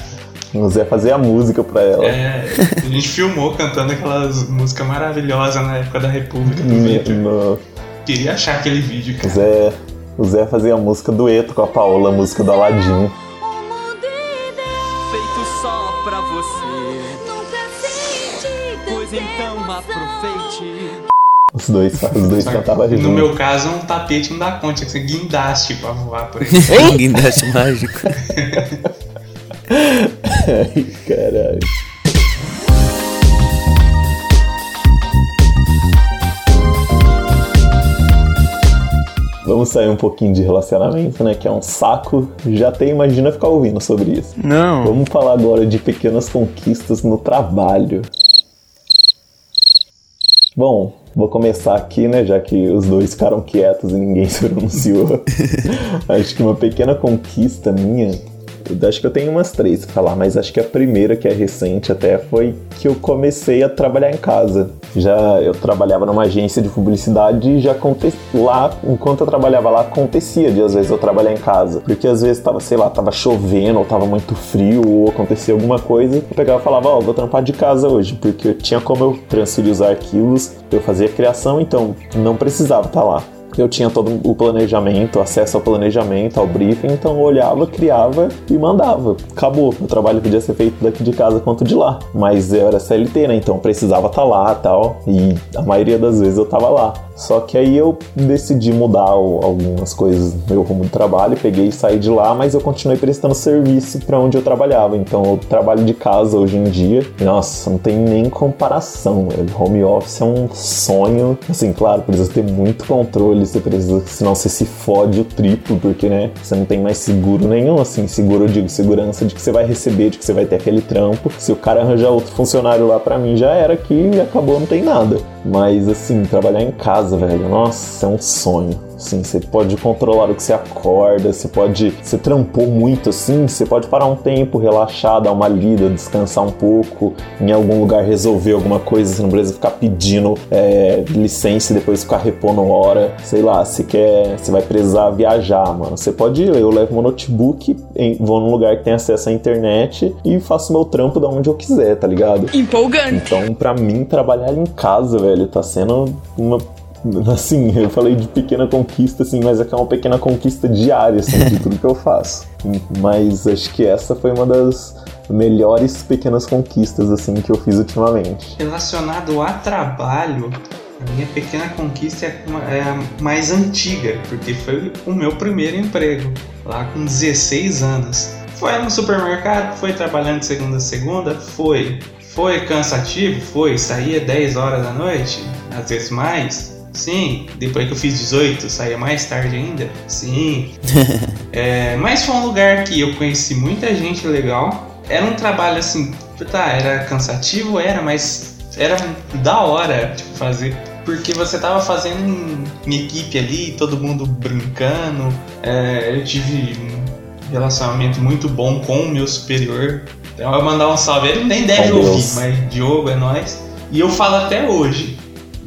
O Zé fazia a música pra ela. É, a gente filmou cantando aquelas músicas maravilhosas na época da República do vídeo. no- Queria achar aquele vídeo, cara. Zé, o Zé fazia a música dueto com a Paola, a música do Aladim. Feito só pra você. Pois então aproveite. Os dois, os dois cantavam junto. No meu caso, um tapete não dá conta, tinha que ser guindaste pra voar por aí. Guindaste mágico. Ai, caralho. Vamos sair um pouquinho de relacionamento, né? Que é um saco. Já até imagina ficar ouvindo sobre isso. Não. Vamos falar agora de pequenas conquistas no trabalho. Bom, vou começar aqui, né? Já que os dois ficaram quietos e ninguém se pronunciou. Acho que uma pequena conquista minha acho que eu tenho umas três pra falar, mas acho que a primeira, que é recente até, foi que eu comecei a trabalhar em casa. Já eu trabalhava numa agência de publicidade e já lá, enquanto eu trabalhava lá, acontecia de às vezes eu trabalhar em casa. Porque às vezes tava, sei lá, tava chovendo, ou tava muito frio, ou acontecia alguma coisa, eu pegava e falava, ó, oh, vou trampar de casa hoje, porque tinha como eu transferir os arquivos, eu fazia criação, então não precisava estar tá lá eu tinha todo o planejamento, acesso ao planejamento, ao briefing, então eu olhava, criava e mandava. Acabou. O trabalho podia ser feito daqui de casa quanto de lá. Mas eu era CLT, né? Então precisava estar tá lá tal. E a maioria das vezes eu tava lá. Só que aí eu decidi mudar algumas coisas no meu rumo de trabalho, peguei e saí de lá, mas eu continuei prestando serviço para onde eu trabalhava. Então eu trabalho de casa hoje em dia. Nossa, não tem nem comparação. Home office é um sonho. Assim, claro, precisa ter muito controle, você precisa, senão você se fode o triplo, porque né, você não tem mais seguro nenhum, assim, seguro eu digo segurança de que você vai receber, de que você vai ter aquele trampo. Se o cara arranjar outro funcionário lá para mim já era aqui e acabou, não tem nada. Mas assim, trabalhar em casa, velho, nossa, é um sonho. Assim, você pode controlar o que você acorda, você pode. Você trampou muito assim, você pode parar um tempo, relaxar, dar uma lida, descansar um pouco, em algum lugar resolver alguma coisa, você não precisa ficar pedindo é, licença e depois ficar repondo hora. Sei lá, você quer. Você vai precisar viajar, mano. Você pode ir, eu levo meu notebook, vou num lugar que tem acesso à internet e faço meu trampo da onde eu quiser, tá ligado? Empolgante. Então, pra mim, trabalhar em casa, velho, tá sendo uma Assim, eu falei de pequena conquista, assim, mas é que é uma pequena conquista diária, assim, de tudo que eu faço. Mas acho que essa foi uma das melhores pequenas conquistas, assim, que eu fiz ultimamente. Relacionado a trabalho, a minha pequena conquista é, é a mais antiga, porque foi o meu primeiro emprego, lá com 16 anos. Foi no supermercado, foi trabalhando de segunda a segunda, foi. Foi cansativo? Foi. Saía 10 horas da noite, às vezes mais. Sim, depois que eu fiz 18, saía mais tarde ainda. Sim. é, mas foi um lugar que eu conheci muita gente legal. Era um trabalho assim, tá, era cansativo, era, mas era da hora tipo, fazer. Porque você tava fazendo em equipe ali, todo mundo brincando. É, eu tive um relacionamento muito bom com o meu superior. Então eu mandar um salve, ele nem deve ouvir, mas Diogo é nós. E eu falo até hoje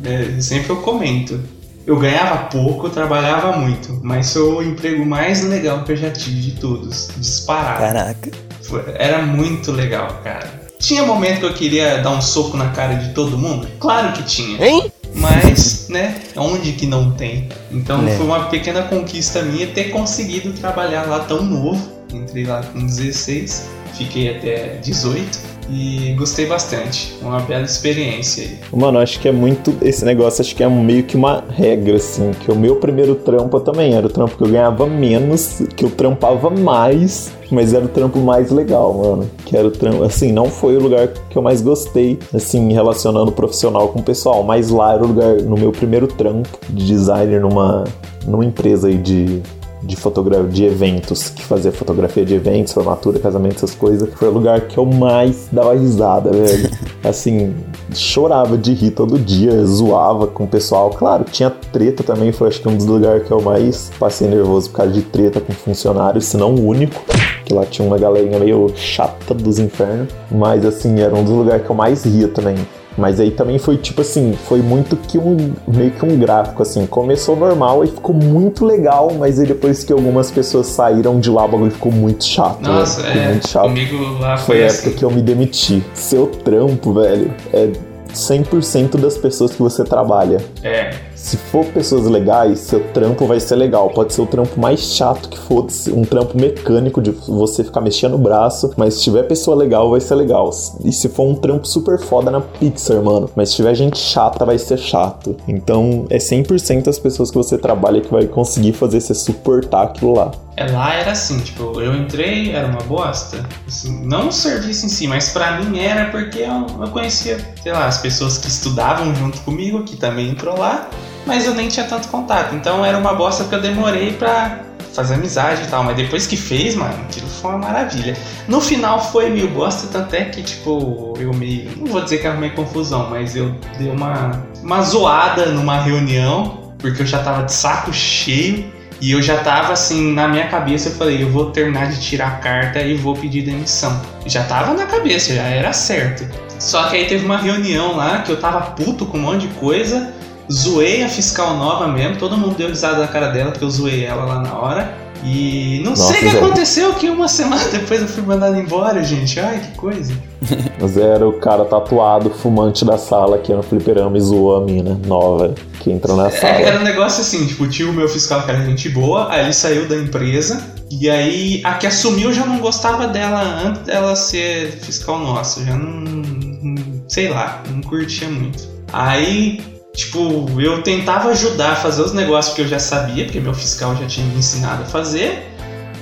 é, sempre eu comento. Eu ganhava pouco, trabalhava muito, mas foi o emprego mais legal que eu já tive de todos, disparado. Caraca. Foi, era muito legal, cara. Tinha momento que eu queria dar um soco na cara de todo mundo? Claro que tinha. Hein? Mas, né, onde que não tem? Então é. foi uma pequena conquista minha ter conseguido trabalhar lá tão novo. Entrei lá com 16, fiquei até 18 e gostei bastante. Uma bela experiência aí. Mano, acho que é muito. Esse negócio acho que é meio que uma regra, assim. Que o meu primeiro trampo também era o trampo que eu ganhava menos, que eu trampava mais, mas era o trampo mais legal, mano. Que era o trampo. Assim, não foi o lugar que eu mais gostei, assim, relacionando o profissional com o pessoal, mas lá era o lugar, no meu primeiro trampo de designer numa, numa empresa aí de de fotografia de eventos, que fazia fotografia de eventos, formatura, casamento, essas coisas, foi o lugar que eu mais dava risada, velho. Assim, chorava de rir todo dia, zoava com o pessoal. Claro, tinha treta também, foi acho que um dos lugares que eu mais passei nervoso por causa de treta com funcionários, se não o único. Que lá tinha uma galerinha meio chata dos infernos. Mas assim, era um dos lugares que eu mais ria também. Mas aí também foi tipo assim, foi muito que um meio que um gráfico assim, começou normal e ficou muito legal, mas aí depois que algumas pessoas saíram de lá, o bagulho ficou muito chato. Nossa, é, muito chato. comigo lá foi, foi a assim. época que eu me demiti. Seu trampo, velho, é 100% das pessoas que você trabalha. É. Se for pessoas legais, seu trampo vai ser legal. Pode ser o trampo mais chato que for, um trampo mecânico de você ficar mexendo o braço, mas se tiver pessoa legal, vai ser legal. E se for um trampo super foda na Pixar, mano, mas se tiver gente chata, vai ser chato. Então é 100% as pessoas que você trabalha que vai conseguir fazer você suportar aquilo lá. É, lá era assim, tipo, eu entrei, era uma bosta. Assim, não o serviço em si, mas pra mim era porque eu, eu conhecia, sei lá, as pessoas que estudavam junto comigo, que também entrou lá, mas eu nem tinha tanto contato. Então era uma bosta que eu demorei pra fazer amizade e tal. Mas depois que fez, mano, aquilo foi uma maravilha. No final foi meio bosta, tanto é que, tipo, eu meio. Não vou dizer que arrumei confusão, mas eu dei uma, uma zoada numa reunião, porque eu já tava de saco cheio E eu já tava assim, na minha cabeça, eu falei, eu vou terminar de tirar a carta e vou pedir demissão. Já tava na cabeça, já era certo. Só que aí teve uma reunião lá que eu tava puto com um monte de coisa, zoei a fiscal nova mesmo, todo mundo deu risada na cara dela porque eu zoei ela lá na hora. E não Nossa, sei o que aconteceu que uma semana depois eu fui mandado embora, gente. Ai, que coisa. Mas era o cara tatuado, fumante da sala que ia no fliperama e zoou a mina nova que entrou na É, sala. era um negócio assim, tipo, o tio meu fiscal que era gente boa, aí ele saiu da empresa, e aí a que assumiu já não gostava dela antes dela ser fiscal nossa, já não- sei lá, não curtia muito. Aí, tipo, eu tentava ajudar a fazer os negócios que eu já sabia, porque meu fiscal já tinha me ensinado a fazer,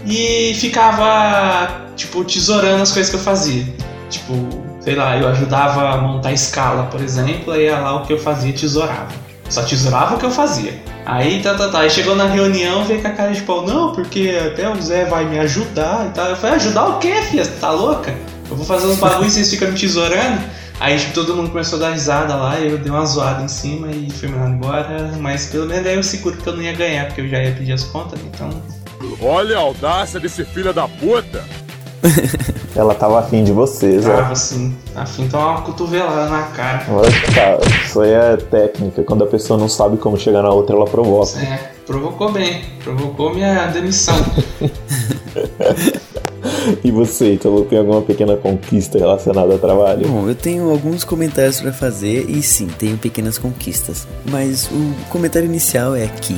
e ficava, tipo, tesourando as coisas que eu fazia. Tipo, sei lá, eu ajudava a montar escala, por exemplo, aí ia lá o que eu fazia, tesourava. Só tesourava o que eu fazia. Aí tá, tá, tá. Aí chegou na reunião, veio com a cara de pau, não, porque até o Zé vai me ajudar e tal. Eu falei, ajudar o quê, filha? Tá louca? Eu vou fazer uns bagulho e vocês ficam me tesourando. Aí tipo, todo mundo começou a dar risada lá, eu dei uma zoada em cima e fui mandado embora. Mas pelo menos aí eu seguro que eu não ia ganhar, porque eu já ia pedir as contas, então. Olha a audácia desse filho da puta! Ela tava afim de vocês, ó. Tava assim, a fim de tomar uma cotovelada na cara. Olha tá, isso aí é técnica. Quando a pessoa não sabe como chegar na outra, ela provoca. É, provocou bem, provocou minha demissão. E você, então tem alguma pequena conquista relacionada ao trabalho? Bom, eu tenho alguns comentários pra fazer e sim, tenho pequenas conquistas. Mas o comentário inicial é que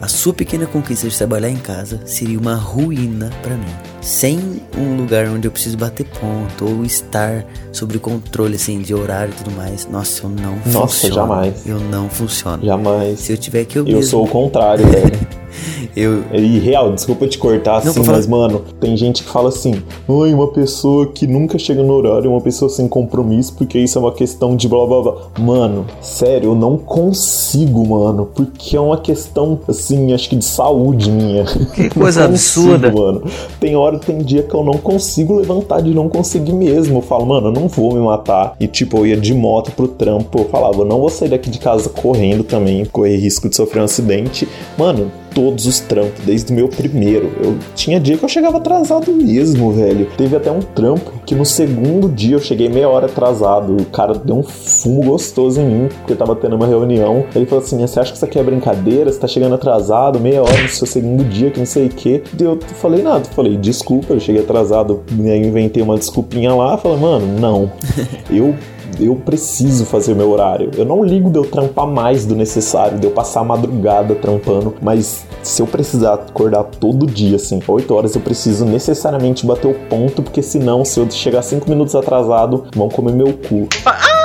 a sua pequena conquista de trabalhar em casa seria uma ruína pra mim. Sem um lugar onde eu preciso bater ponto ou estar sob controle assim de horário e tudo mais. Nossa, eu não Nossa, funciono. jamais. Eu não funciono. Jamais. Se eu tiver que eu, Eu mesmo, sou o contrário, velho. eu E real, desculpa te cortar Não, assim, mas mano, tem gente que fala assim: Ai, uma pessoa que nunca chega no horário, é uma pessoa sem compromisso, porque isso é uma questão de blá blá blá. Mano, sério, eu não consigo, mano, porque é uma questão, assim, acho que de saúde minha. Que coisa absurda. mano. Tem hora, tem dia que eu não consigo levantar de não conseguir mesmo. Eu falo, mano, eu não vou me matar. E tipo, eu ia de moto pro trampo, eu falava, eu não vou sair daqui de casa correndo também, correr risco de sofrer um acidente. Mano, todos os trampos, desde o meu primeiro. Eu tinha dia que eu chegava atrasado mesmo, velho. Teve até um trampo que no segundo dia eu cheguei meia hora atrasado. O cara deu um fumo gostoso em mim, porque tava tendo uma reunião. Ele falou assim: Você acha que isso aqui é brincadeira? Você tá chegando atrasado, meia hora no seu segundo dia, que não sei o quê. Daí Eu falei nada, eu falei, desculpa, eu cheguei atrasado. E aí eu inventei uma desculpinha lá. Falei, mano, não. Eu eu preciso fazer meu horário. Eu não ligo de eu trampar mais do necessário, de eu passar a madrugada trampando, mas se eu precisar acordar todo dia, assim, 8 horas, eu preciso necessariamente bater o ponto, porque senão, se eu chegar 5 minutos atrasado, vão comer meu cu. Para!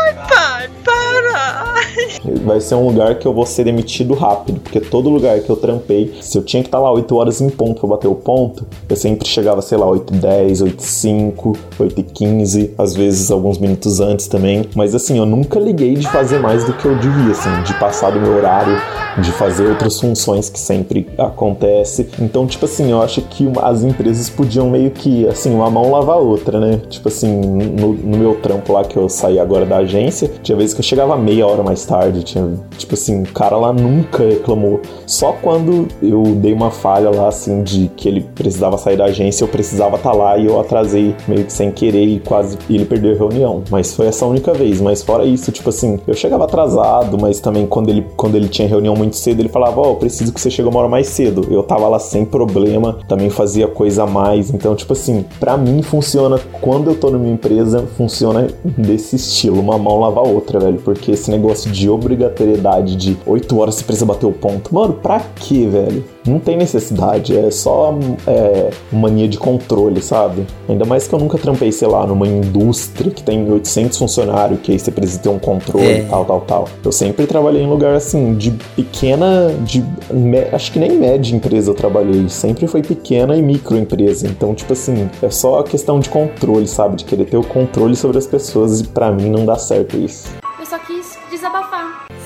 Vai ser um lugar que eu vou ser demitido rápido, porque todo lugar que eu trampei, se eu tinha que estar lá 8 horas em ponto pra bater o ponto, eu sempre chegava, sei lá, 8 e 10, 8 e 5, 8 e 15, às vezes alguns minutos antes também. Mas assim, eu nunca liguei de fazer mais do que eu devia, assim, de passar do meu horário, de fazer outras funções que sempre acontece. Então, tipo assim, eu acho que as empresas podiam meio que, assim, uma mão lavar a outra, né? Tipo assim, no, no meu trampo lá que eu saí agora da agência, tinha vezes que eu chegava meia hora mais tarde, tinha, tipo assim, o cara lá nunca reclamou. Só quando eu dei uma falha lá, assim, de que ele precisava sair da agência, eu precisava estar lá e eu atrasei meio que sem querer e quase ele perdeu a reunião. Mas foi essa única vez. Mas fora isso, tipo assim, eu chegava atrasado, mas também quando ele, quando ele tinha reunião muito cedo, ele falava, ó, eu preciso que você chegue uma hora mais cedo. Eu tava lá sem problema, também fazia coisa a mais. Então, tipo assim, pra mim funciona, quando eu tô minha empresa, funciona desse estilo, uma mão lava a outra, velho. Porque esse negócio de obrigatoriedade de 8 horas você precisa bater o ponto. Mano, pra quê, velho? Não tem necessidade, é só é, mania de controle, sabe? Ainda mais que eu nunca trampei, sei lá, numa indústria que tem 800 funcionários, que aí você precisa ter um controle É. tal, tal, tal. Eu sempre trabalhei em lugar assim, de pequena, de. me- acho que nem média empresa eu trabalhei, sempre foi pequena e microempresa. Então, tipo assim, é só questão de controle, sabe? De querer ter o controle sobre as pessoas e pra mim não dá certo isso.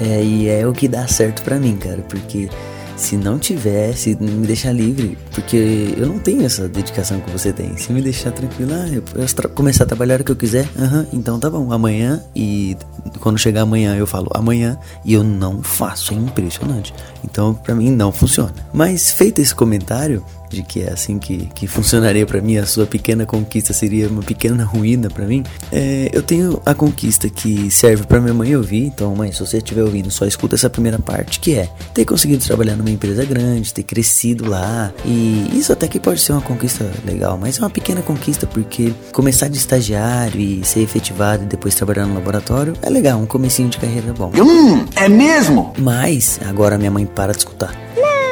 É, e é o que dá certo pra mim, cara, porque se não tiver, se me deixar livre, porque eu não tenho essa dedicação que você tem. Se me deixar tranquilo, ah, eu posso começar a trabalhar o que eu quiser, aham, então tá bom, amanhã e quando chegar amanhã eu falo amanhã e eu não faço, é impressionante. Então pra mim não funciona. Mas feito esse comentário, de que é assim que, que funcionaria pra mim, a sua pequena conquista seria uma pequena ruína pra mim. É, eu tenho a conquista que serve pra minha mãe ouvir, então mãe, se você estiver ouvindo, só escuta essa primeira parte, que é ter conseguido trabalhar numa empresa grande, ter crescido lá, e isso até que pode ser uma conquista legal, mas é uma pequena conquista porque começar de estagiário e ser efetivado e depois trabalhar no laboratório é legal, um comecinho de carreira bom. Hum, é mesmo? Mas agora minha mãe para de escutar.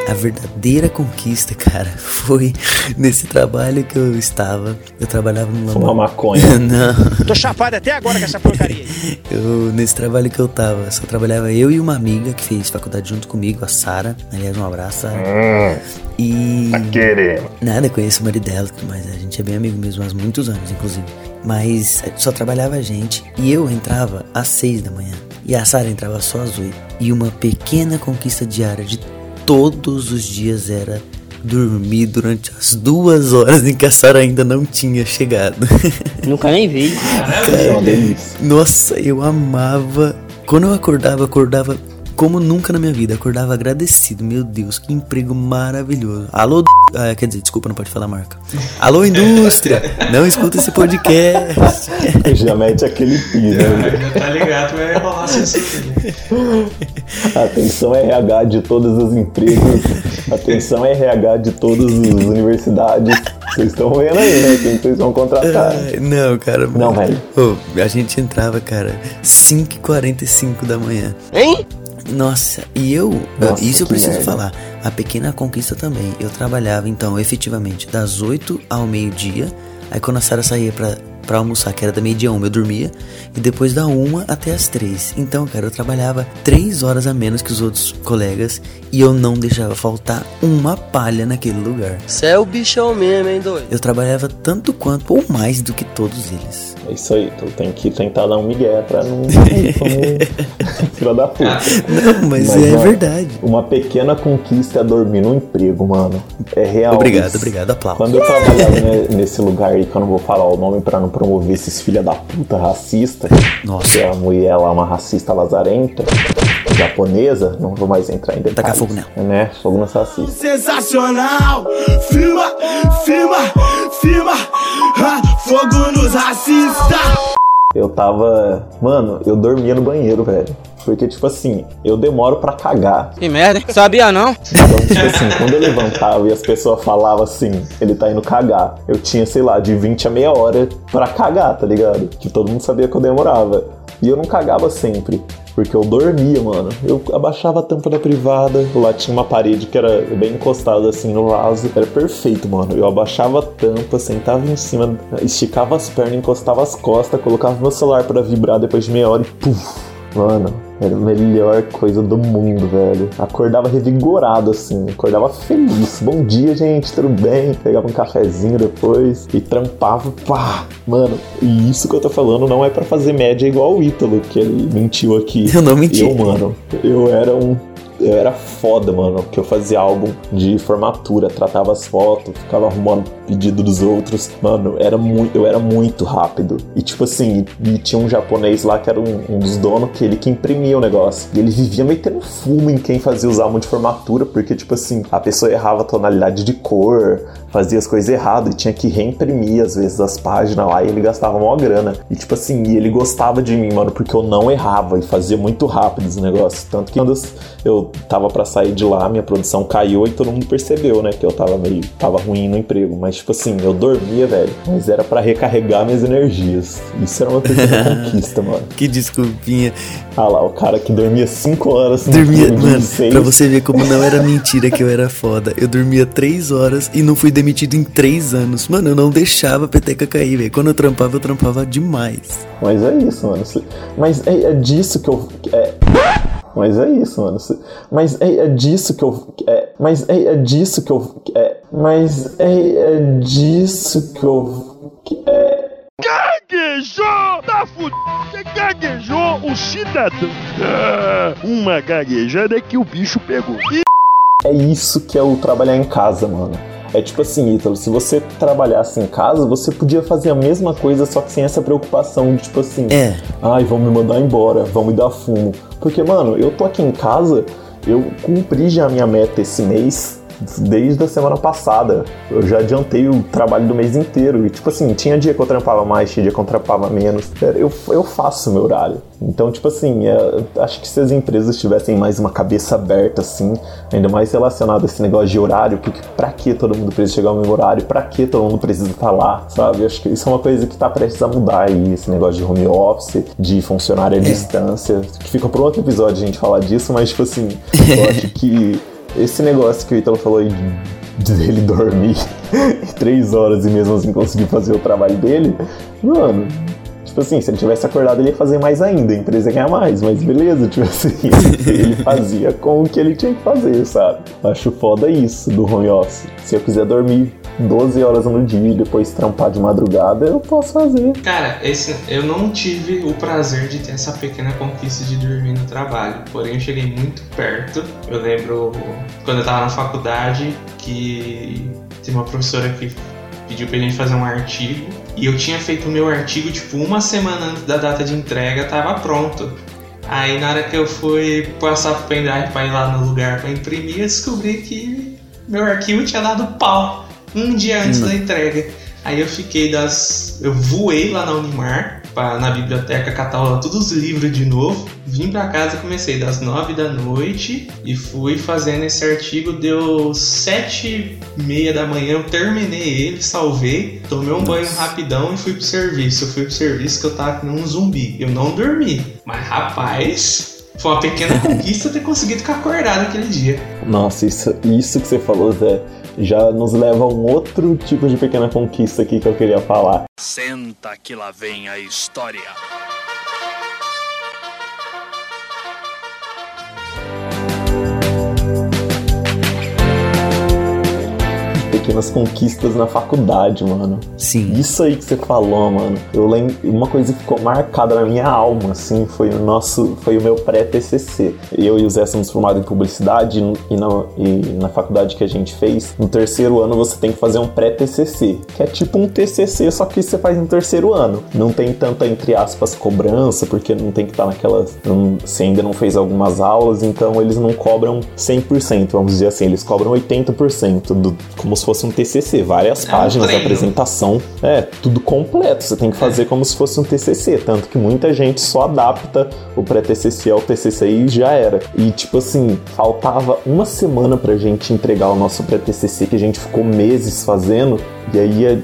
A verdadeira conquista, cara, foi nesse trabalho que eu estava. Eu trabalhava no Fumar maconha. Não, Tô chapado até agora com essa porcaria. eu, nesse trabalho que eu tava, só trabalhava eu e uma amiga que fez faculdade junto comigo, a Sara. Aliás, um abraço, Sara. E. Tá querendo. Nada, conheço o marido dela, mas a gente é bem amigo mesmo, há muitos anos, inclusive. Mas só trabalhava a gente e eu entrava às seis da manhã e a Sara entrava só às oito. E uma pequena conquista diária de todos os dias era dormir durante as duas horas em que a Sara ainda não tinha chegado. Nunca nem vi. É uma delícia. Nossa, eu amava. Quando eu acordava, acordava como nunca na minha vida. Acordava agradecido. Meu Deus, que emprego maravilhoso. Alô, ah, quer dizer, desculpa, não pode falar marca. Alô, indústria! Não escuta esse podcast. Já mete aquele pi, né? Já tá ligado, vai rolar aqui. Atenção RH de todas as empresas. Atenção RH de todas as universidades. Vocês estão vendo aí, né? Quem vocês vão contratar. Não, cara. Não, velho. A gente entrava, cara, 5h45 da manhã. Hein? Nossa, e eu, Nossa, isso eu preciso merda. falar, a pequena conquista também. Eu trabalhava então efetivamente das 8 ao meio-dia, aí quando a Sara saía pra, pra almoçar, que era da meio-dia uma, eu dormia, e depois da uma até as três. Então, cara, eu trabalhava três horas a menos que os outros colegas e eu não deixava faltar uma palha naquele lugar. Você é o bichão mesmo, hein, doido? Eu trabalhava tanto quanto ou mais do que todos eles. É isso aí, tu tem que tentar dar um migué pra não filha da puta. Não, mas, Mas, é ó, verdade. Uma pequena conquista é dormir no emprego, mano. É real. Obrigado, isso. obrigado, aplausos. Quando eu trabalhava ne- nesse lugar aí, que eu não vou falar o nome pra não promover esses filha da puta racista, Nossa. que a mulher lá é uma racista lazarenta, japonesa, não vou mais entrar em detalhes. Tacar fogo nela. Né? Fogo nessa racista. Sensacional! Firma, firma, firma, ah, fogo nos racistas! Eu tava. Mano, eu dormia no banheiro, velho. Porque, tipo assim, eu demoro pra cagar. Que merda, hein? Sabia não? Então, tipo assim, quando eu levantava e as pessoas falavam assim, ele tá indo cagar, eu tinha, sei lá, de 20 a meia hora pra cagar, tá ligado? Que todo mundo sabia que eu demorava. E eu não cagava sempre. Porque eu dormia, mano. Eu abaixava a tampa da privada, lá tinha uma parede que era bem encostada assim no vaso. Era perfeito, mano. Eu abaixava a tampa, sentava em cima, esticava as pernas, encostava as costas, colocava meu celular pra vibrar depois de meia hora e puf. Mano, era a melhor coisa do mundo, velho. Acordava revigorado, assim. Acordava feliz. Bom dia, gente, tudo bem? Pegava um cafezinho depois e trampava. Pá! Mano, e isso que eu tô falando não é pra fazer média igual o Ítalo, que ele mentiu aqui. Eu não menti. Eu, mano, eu era um eu era foda, mano, que eu fazia álbum de formatura, tratava as fotos, ficava arrumando pedido dos outros. Mano, era muito, eu era muito rápido. E tipo assim, e tinha um japonês lá que era um, um dos donos que ele que imprimia o negócio. E ele vivia metendo fumo em quem fazia os álbuns de formatura, porque tipo assim, a pessoa errava a tonalidade de cor, fazia as coisas erradas e tinha que reimprimir às vezes as páginas lá e ele gastava maior grana. E tipo assim, e ele gostava de mim, mano, porque eu não errava e fazia muito rápido os negócios. Tanto que quando eu tava para sair de lá, minha produção caiu e todo mundo percebeu, né, que eu tava meio tava ruim no emprego, mas tipo assim, eu dormia, velho, mas era para recarregar minhas energias. Isso era uma pequena conquista, mano. Que desculpinha. Ah lá, o cara que dormia 5 horas no Dormia, mano, seis. pra você ver como não era mentira que eu era foda. Eu dormia três horas e não fui demitido em três anos. Mano, eu não deixava a peteca cair, velho. Quando eu trampava, eu trampava demais. Mas é isso, mano. Mas é, é disso que eu. É... Mas é isso, mano. Mas é, é disso que eu. É... Mas é, é disso que eu. É... Mas é, é disso que eu. É... Gaguejou! Tá fudido! Você gaguejou o cidadão! Ah, uma gaguejada é que o bicho pegou. E É isso que é o trabalhar em casa, mano. É tipo assim, Ítalo, se você trabalhasse em casa, você podia fazer a mesma coisa, só que sem essa preocupação de tipo assim, É. ai, vão me mandar embora, vão me dar fumo. Porque, mano, eu tô aqui em casa, eu cumpri já a minha meta esse mês. Desde a semana passada, eu já adiantei o trabalho do mês inteiro. E, tipo assim, tinha dia que eu trampava mais, tinha dia que eu trampava menos. Eu, eu faço meu horário. Então, tipo assim, é, acho que se as empresas tivessem mais uma cabeça aberta, assim, ainda mais relacionado a esse negócio de horário, porque pra que todo mundo precisa chegar ao mesmo horário? Pra que todo mundo precisa estar lá, sabe? Acho que isso é uma coisa que tá prestes a mudar aí, esse negócio de home office, de funcionário à distância. Que fica para outro episódio a gente falar disso, mas, tipo assim, eu acho que esse negócio que o Italo falou aí de, de ele dormir três horas e mesmo assim conseguir fazer o trabalho dele, mano. Tipo assim, se ele tivesse acordado, ele ia fazer mais ainda, a empresa ia ganhar mais, mas beleza, tipo assim, ele fazia com o que ele tinha que fazer, sabe? Acho foda isso do home office. Se eu quiser dormir 12 horas no dia e depois trampar de madrugada, eu posso fazer. Cara, esse, eu não tive o prazer de ter essa pequena conquista de dormir no trabalho, porém eu cheguei muito perto. Eu lembro quando eu tava na faculdade que tem uma professora que pediu pra gente fazer um artigo e eu tinha feito o meu artigo tipo uma semana antes da data de entrega, tava pronto. Aí na hora que eu fui passar pro pendrive pra ir lá no lugar pra imprimir, eu descobri que meu arquivo tinha dado pau um dia antes da entrega. Aí eu fiquei das. Eu voei lá na Unimar, pra, na biblioteca, catar todos os livros de novo. Vim pra casa comecei das nove da noite e fui fazendo esse artigo. Deu sete e meia da manhã, eu terminei ele, salvei, tomei um banho rapidão e fui pro serviço. Eu fui pro serviço que eu tava nem um zumbi. Eu não dormi, mas rapaz, foi uma pequena conquista ter conseguido ficar acordado aquele dia. Nossa, isso, isso que você falou, Zé, já nos leva a um outro tipo de pequena conquista aqui que eu queria falar. Senta que lá vem a história. Pequenas conquistas na faculdade, mano. Sim. Isso aí que você falou, mano. Eu lembro, uma coisa que ficou marcada na minha alma, assim, foi o nosso, foi o meu pré-TCC. Eu e o Zé somos formados em publicidade e na, e na faculdade que a gente fez, no terceiro ano você tem que fazer um pré-TCC, que é tipo um TCC, só que você faz no terceiro ano. Não tem tanta, entre aspas, cobrança, porque não tem que estar naquelas, não, você ainda não fez algumas aulas, então eles não cobram 100%, vamos dizer assim, eles cobram 80% do, como se fosse um TCC, várias É páginas, apresentação, é, tudo completo, você tem que fazer como se fosse um TCC, tanto que muita gente só adapta o pré-TCC ao TCC e já era. E tipo assim, faltava uma semana pra gente entregar o nosso pré-TCC que a gente ficou meses fazendo, e aí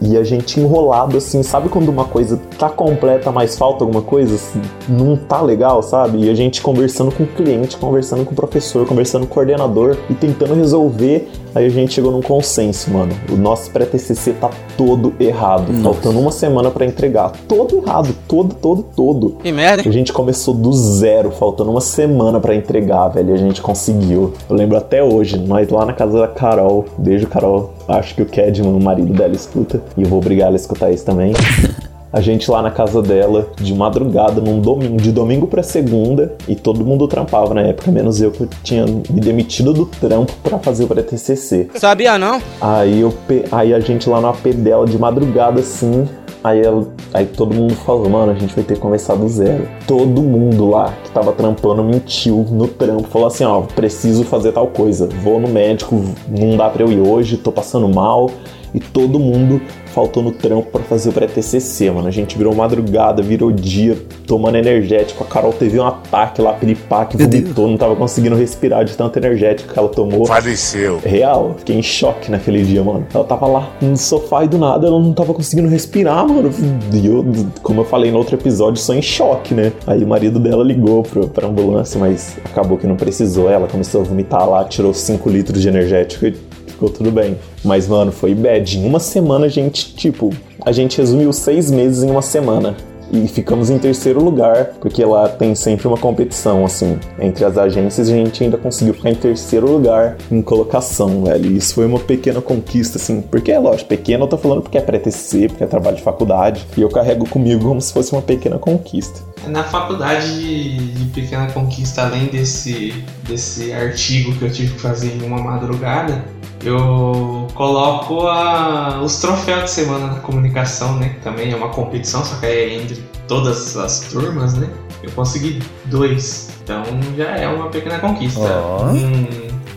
e a gente enrolado assim, sabe quando uma coisa tá completa, mas falta alguma coisa? Assim, não tá legal, sabe? E a gente conversando com o cliente, conversando com o professor, conversando com o coordenador e tentando resolver. Aí a gente chegou num consenso, mano. O nosso pré-TCC tá todo errado, faltando uma semana pra entregar. Todo errado, todo, todo, todo. Que merda, A gente começou do zero, faltando uma semana pra entregar, velho. E a gente conseguiu. Eu lembro até hoje, nós lá na casa da Carol. Beijo, Carol. Acho que o Kedman, o marido dela, escuta. E eu vou obrigar ela a escutar isso também. A gente lá na casa dela, de madrugada, num domingo, de domingo pra segunda, e todo mundo trampava na época, menos eu que tinha me demitido do trampo pra fazer o pré-TCC. Sabia não? Aí, eu, aí a gente lá no AP dela de madrugada assim. Aí, ela- aí todo mundo falou, mano, a gente vai ter que começar do zero. Todo mundo lá que tava trampando mentiu no trampo. Falou assim, ó, preciso fazer tal coisa. Vou no médico, não dá pra eu ir hoje, tô passando mal. E todo mundo faltou no trampo pra fazer o pré-TCC, mano. A gente virou madrugada, virou dia, tomando energético. A Carol teve um ataque lá, Deus. vomitou, não tava conseguindo respirar de tanto energético que ela tomou. Faleceu. Real, fiquei em choque naquele dia, mano. Ela tava lá no sofá e do nada ela não tava conseguindo respirar, mano. E eu, como eu falei no outro episódio, sou em choque, né? Aí o marido dela ligou pro, pra ambulância, mas acabou que não precisou. Ela começou a vomitar lá, tirou 5 litros de energético e ficou tudo bem. Mas, mano, foi bad. Em uma semana a gente, tipo, a gente resumiu seis meses em uma semana. E ficamos em terceiro lugar, porque lá tem sempre uma competição, assim, entre as agências, e a gente ainda conseguiu ficar em terceiro lugar em colocação, velho. E isso foi uma pequena conquista, assim, porque é lógico, pequena eu tô falando porque é pré-TCC, porque é trabalho de faculdade, e eu carrego comigo como se fosse uma pequena conquista. Na faculdade de, de Pequena Conquista, além desse desse artigo que eu tive que fazer em uma madrugada, eu coloco a, os troféus de semana na comunicação, né? Que também é uma competição, só que é entre todas as turmas, né? Eu consegui dois. Então já é uma pequena conquista. Hum,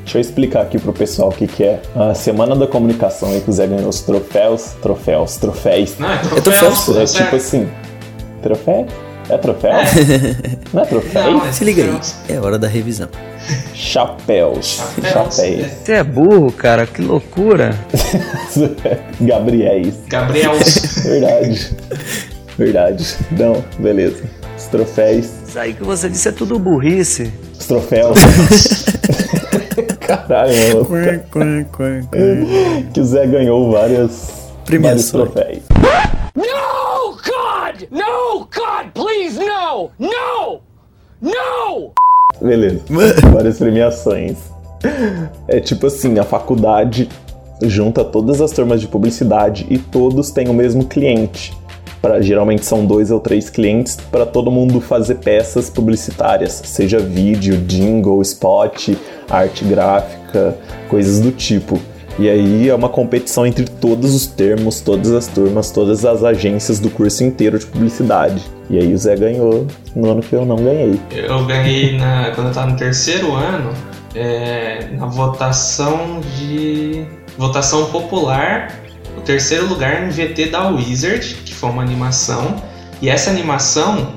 Deixa eu explicar aqui pro pessoal o que, que é. A Semana da Comunicação aí que o Zé ganhou os troféus. Troféus, troféus. não, é troféu, troféu. É certo. tipo assim. Troféu? É troféu? Não é troféu? Não, é Se liga aí, troféus. é hora da revisão. Chapéus. Chapéus. Chapéus. Você é burro, cara, que loucura. Gabriéis. Gabriel. Verdade. Verdade. Não, beleza. Os troféus. Isso aí que você disse é tudo burrice. Os troféus. Caralho, mano. Que o Zé ganhou várias. Vários troféus. God, please, no! No! No! Beleza. Várias premiações. É tipo assim, a faculdade junta todas as turmas de publicidade e todos têm o mesmo cliente. Pra, geralmente são dois ou três clientes para todo mundo fazer peças publicitárias, seja vídeo, jingle, spot, arte gráfica, coisas do tipo. E aí é uma competição entre todos os termos, todas as turmas, todas as agências do curso inteiro de publicidade. E aí o Zé ganhou no ano que eu não ganhei. Eu ganhei na, quando eu tava no terceiro ano, é, na votação de. votação popular, o terceiro lugar no VT da Wizard, que foi uma animação. E essa animação,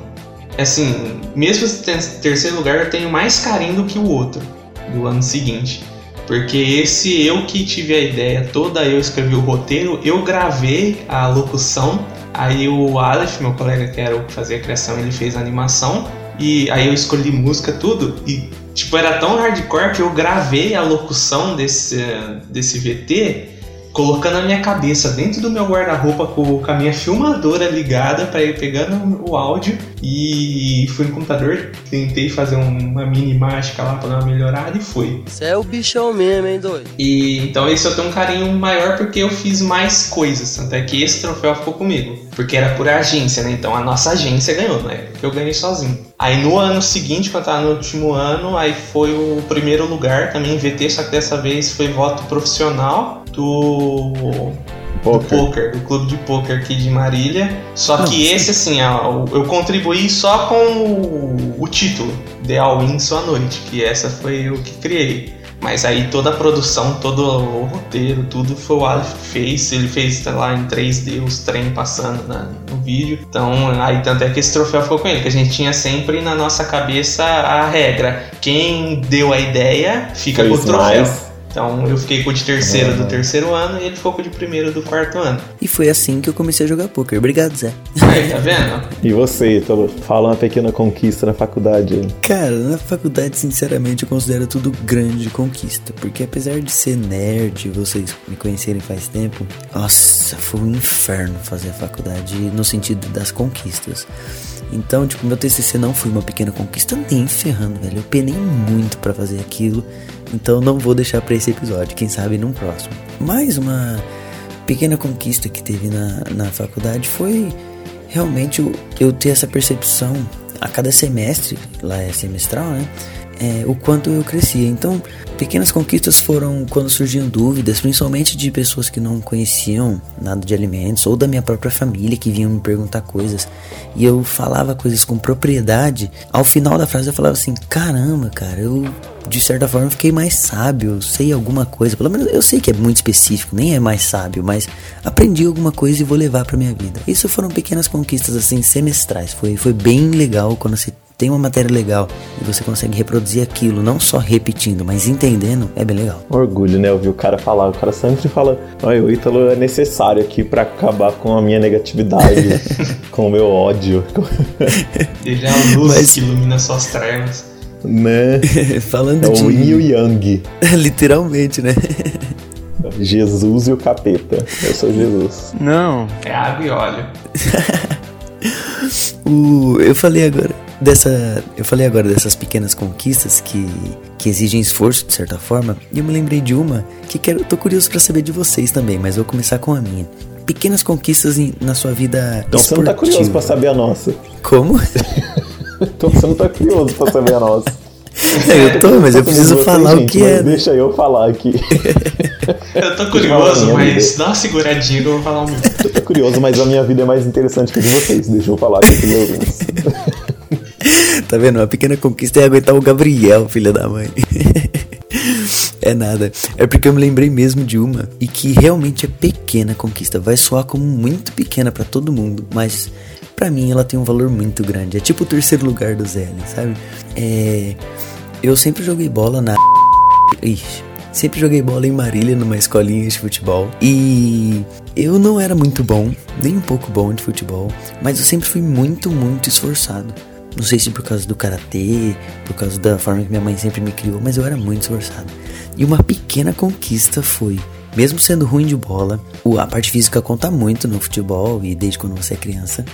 assim, mesmo se tem terceiro lugar, eu tenho mais carinho do que o outro do ano seguinte. Porque esse eu que tive a ideia toda, eu escrevi o roteiro, eu gravei a locução, aí o Aleph, meu colega que era o que fazia a criação, ele fez a animação, e aí eu escolhi música, tudo, e tipo, era tão hardcore que eu gravei a locução desse, desse VT colocando a minha cabeça dentro do meu guarda-roupa com, com a minha filmadora ligada para ir pegando o áudio e fui no computador, tentei fazer um- uma mini mágica lá para dar uma melhorada e foi. Você é o bichão mesmo, hein, doido? E então esse eu tenho um carinho maior porque eu fiz mais coisas, tanto é que esse troféu ficou comigo, porque era por agência, né? Então a nossa agência ganhou, né? Eu ganhei sozinho. Aí no ano seguinte, quando eu tava no último ano, aí foi o primeiro lugar também em VT, só que dessa vez foi voto profissional do do Poker. poker, do clube de poker aqui de Marília. Só que esse, assim, ó, eu contribuí só com o, o título, The All Win Sua Noite, que essa foi eu que criei. Mas aí toda a produção, todo o roteiro, tudo foi o Aleph que fez. Ele fez tá lá em 3D os trem passando na- no vídeo. Então, aí tanto é que esse troféu ficou com ele, que a gente tinha sempre na nossa cabeça a regra. Quem deu a ideia fica com o Fez troféu. mais. Então eu fiquei com o de terceiro do terceiro ano e ele ficou com o de primeiro do quarto ano. E foi assim que eu comecei a jogar poker. Obrigado, Zé. Aí, tá vendo? E você, Ítalo? Fala uma pequena conquista na faculdade aí. Cara, na faculdade, sinceramente, eu considero tudo grande conquista. Porque apesar de ser nerd, vocês me conhecerem faz tempo, nossa, foi um inferno fazer a faculdade no sentido das conquistas. Então, tipo, meu TCC não foi uma pequena conquista nem ferrando, velho. Eu penei muito pra fazer aquilo. Então, não vou deixar pra esse episódio. Quem sabe num próximo. Mais uma pequena conquista que teve na, na faculdade foi realmente eu, eu ter essa percepção a cada semestre, lá é semestral, né? É, o quanto eu crescia. Então, pequenas conquistas foram quando surgiam dúvidas, principalmente de pessoas que não conheciam nada de alimentos, ou da minha própria família que vinham me perguntar coisas. E eu falava coisas com propriedade. Ao final da frase eu falava assim: caramba, cara, eu de certa forma fiquei mais sábio, sei alguma coisa. Pelo menos eu sei que é muito específico, nem é mais sábio, mas aprendi alguma coisa e vou levar pra minha vida. Isso foram pequenas conquistas assim semestrais. Foi, foi bem legal quando você tem uma matéria legal e você consegue reproduzir aquilo, não só repetindo, mas entendendo, é bem legal. Orgulho, né? Ouvir o cara falar. O cara sempre fala: Olha, o Ítalo é necessário aqui pra acabar com a minha negatividade, com o meu ódio. Ele é a luz Mas- que ilumina suas trevas. né? Falando É de. o Yin e o Yang. Literalmente, né? Jesus e o capeta. Eu sou Jesus. Não. É água e óleo. O, eu falei agora dessa, eu falei agora dessas pequenas conquistas que, que exigem esforço de certa forma, e eu me lembrei de uma que quero, tô curioso pra saber de vocês também, mas vou começar com a minha. Pequenas conquistas em- na sua vida Então você não tá curioso esportiva. pra saber a nossa. Como? Então você não tá curioso pra saber a nossa. Eu tô, mas eu preciso falar o gente, que mas é. Deixa eu falar aqui. Eu tô curioso, mas dá uma seguradinha que eu vou falar um Eu tô curioso, mas a minha vida é mais interessante que a de vocês. Deixa eu falar aqui meus. Tá vendo? A pequena conquista é aguentar o Gabriel, filha da mãe. É nada. É porque eu me lembrei mesmo de uma e que realmente é pequena conquista. Vai soar como muito pequena pra todo mundo, mas pra mim ela tem um valor muito grande. É tipo o terceiro lugar do ZL, sabe? É. Eu sempre joguei bola na. Ixi. Sempre joguei bola em Marília, numa escolinha de futebol. E eu não era muito bom, nem um pouco bom de futebol, mas eu sempre fui muito, muito esforçado. Não sei se por causa do karatê, por causa da forma que minha mãe sempre me criou, mas eu era muito esforçado. E uma pequena conquista foi, mesmo sendo ruim de bola, a parte física conta muito no futebol e desde quando você é criança.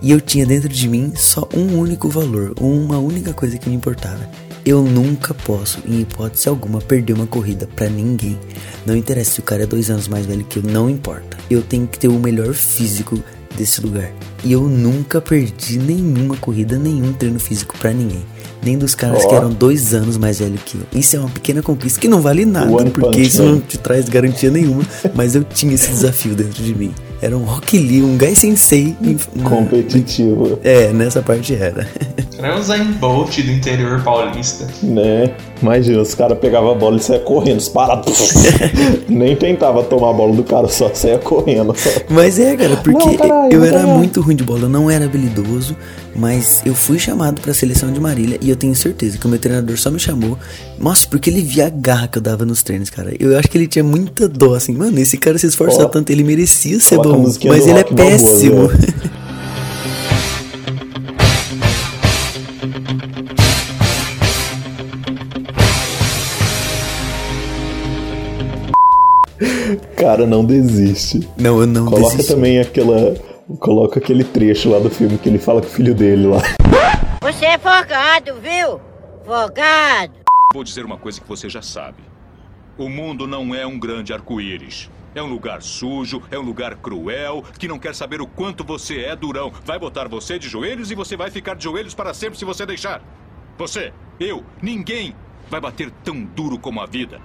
E eu tinha dentro de mim só um único valor, uma única coisa que me importava. Eu nunca posso, em hipótese alguma, perder uma corrida pra ninguém. Não interessa se o cara é dois anos mais velho que eu, não importa. Eu tenho que ter o melhor físico desse lugar. E eu nunca perdi nenhuma corrida, nenhum treino físico pra ninguém. Nem dos caras Ó. que eram dois anos mais velho que eu. Isso é uma pequena conquista que não vale nada, porque Punch isso Man. não te traz garantia nenhuma. mas eu tinha esse desafio dentro de mim. Era um Rock Lee, um Gai Sensei. Competitivo, É, nessa parte era. Era o Zayn Bolt do interior paulista. né? Imagina, os caras pegavam a bola e saia correndo, disparado. Nem tentava tomar a bola do cara, só saia correndo. Mas é, cara, porque Não, caralho, eu era caralho. muito ruim de bola, eu não era habilidoso, mas eu fui chamado pra seleção de Marília e eu tenho certeza que o meu treinador só me chamou, nossa, porque ele via a garra que eu dava nos treinos, cara. Eu acho que ele tinha muita dó, assim, mano, esse cara se esforça Ó, tanto, ele merecia ser a bom, mas ele é Balboa, péssimo. Cara, não desiste. Não, eu não Coloca desisti. também aquela. Coloca aquele trecho lá do filme que ele fala com o filho dele lá. Você é folgado, viu? Folgado. Vou dizer uma coisa que você já sabe. O mundo não é um grande arco-íris. É um lugar sujo, é um lugar cruel, que não quer saber o quanto você é durão. Vai botar você de joelhos e você vai ficar de joelhos para sempre se você deixar. Você, eu, ninguém vai bater tão duro como a vida.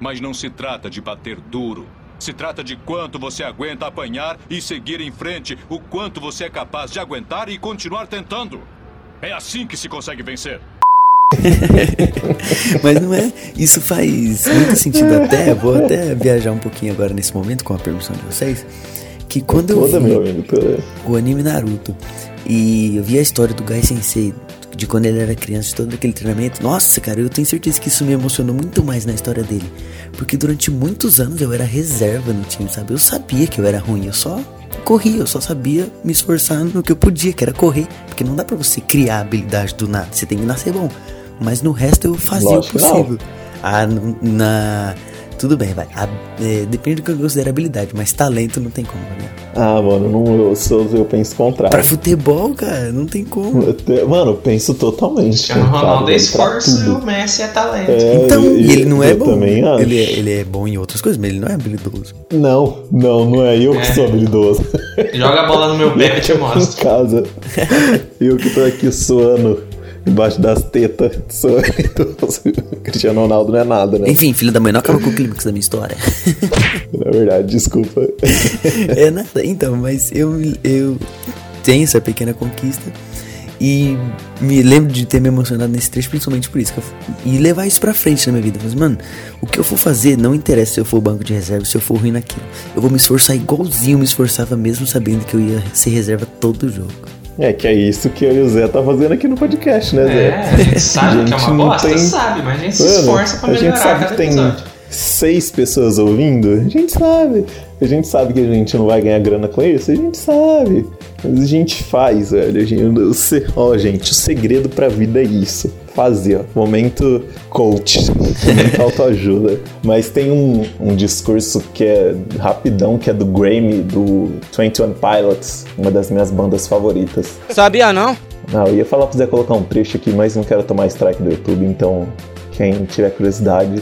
Mas não se trata de bater duro. Se trata de quanto você aguenta apanhar e seguir em frente, o quanto você é capaz de aguentar e continuar tentando. É assim que se consegue vencer. Mas não é. Isso faz muito sentido até. Vou até viajar um pouquinho agora nesse momento, com a permissão de vocês. Que quando eu vi meu amigo. toda. o anime Naruto e eu vi a história do Gai Sensei, de quando ele era criança, de todo aquele treinamento. Nossa, cara, eu tenho certeza que isso me emocionou muito mais na história dele. Porque durante muitos anos eu era reserva no time, sabe? Eu sabia que eu era ruim, eu só corria, eu só sabia me esforçar no que eu podia, que era correr. Porque não dá pra você criar habilidade do nada, você tem que nascer bom. Mas no resto eu fazia Lógico o que não. possível. Ah, na. Tudo bem, vai. A- é, depende do que eu considero habilidade, mas talento não tem como, né? Ah, mano, não, eu, sou, eu penso o contrário. Pra futebol, cara, não tem como. Eu te- Mano, eu penso totalmente. Cristiano Ronaldo é esforço e o Messi é talento. É, Então, e ele não é eu bom. também acho. Ele é, ele é bom em outras coisas, mas ele não é habilidoso. Não, não, não é eu que É. sou habilidoso. Joga a bola no meu pé eu te em mostro. casa. Eu que tô aqui suando embaixo das tetas. Cristiano Ronaldo não é nada, né? Enfim, filho da mãe, não acaba com o clímax da minha história. Na verdade, desculpa. é nada. Então, mas eu, eu tenho essa pequena conquista. E me lembro de ter me emocionado nesse trecho, principalmente por isso. eu e levar isso pra frente na minha vida. Mas, mano, o que eu for fazer, não interessa se eu for banco de reserva, se eu for ruim naquilo. Eu vou me esforçar igualzinho eu me esforçava, mesmo sabendo que eu ia ser reserva todo jogo. É que é isso que eu e o Zé tá fazendo aqui no podcast, né, Zé? É, a gente sabe que é gente uma não bosta, tem- sabe, mas a gente se esforça pra a gente melhorar sabe que tem episódio. seis pessoas ouvindo, a gente sabe. A gente sabe que a gente não vai ganhar grana com isso, a gente sabe. Mas a gente faz, velho. Gente, ó, gente, o segredo pra vida é isso. Fazer, ó. Momento coach. Momento autoajuda. Mas tem um, um discurso que é rapidão, que é do Grammy, do 21 Pilots, uma das minhas bandas favoritas. Sabia não? Não, eu ia falar pra Zé colocar um trecho aqui, mas não quero tomar strike do YouTube, então quem tiver curiosidade,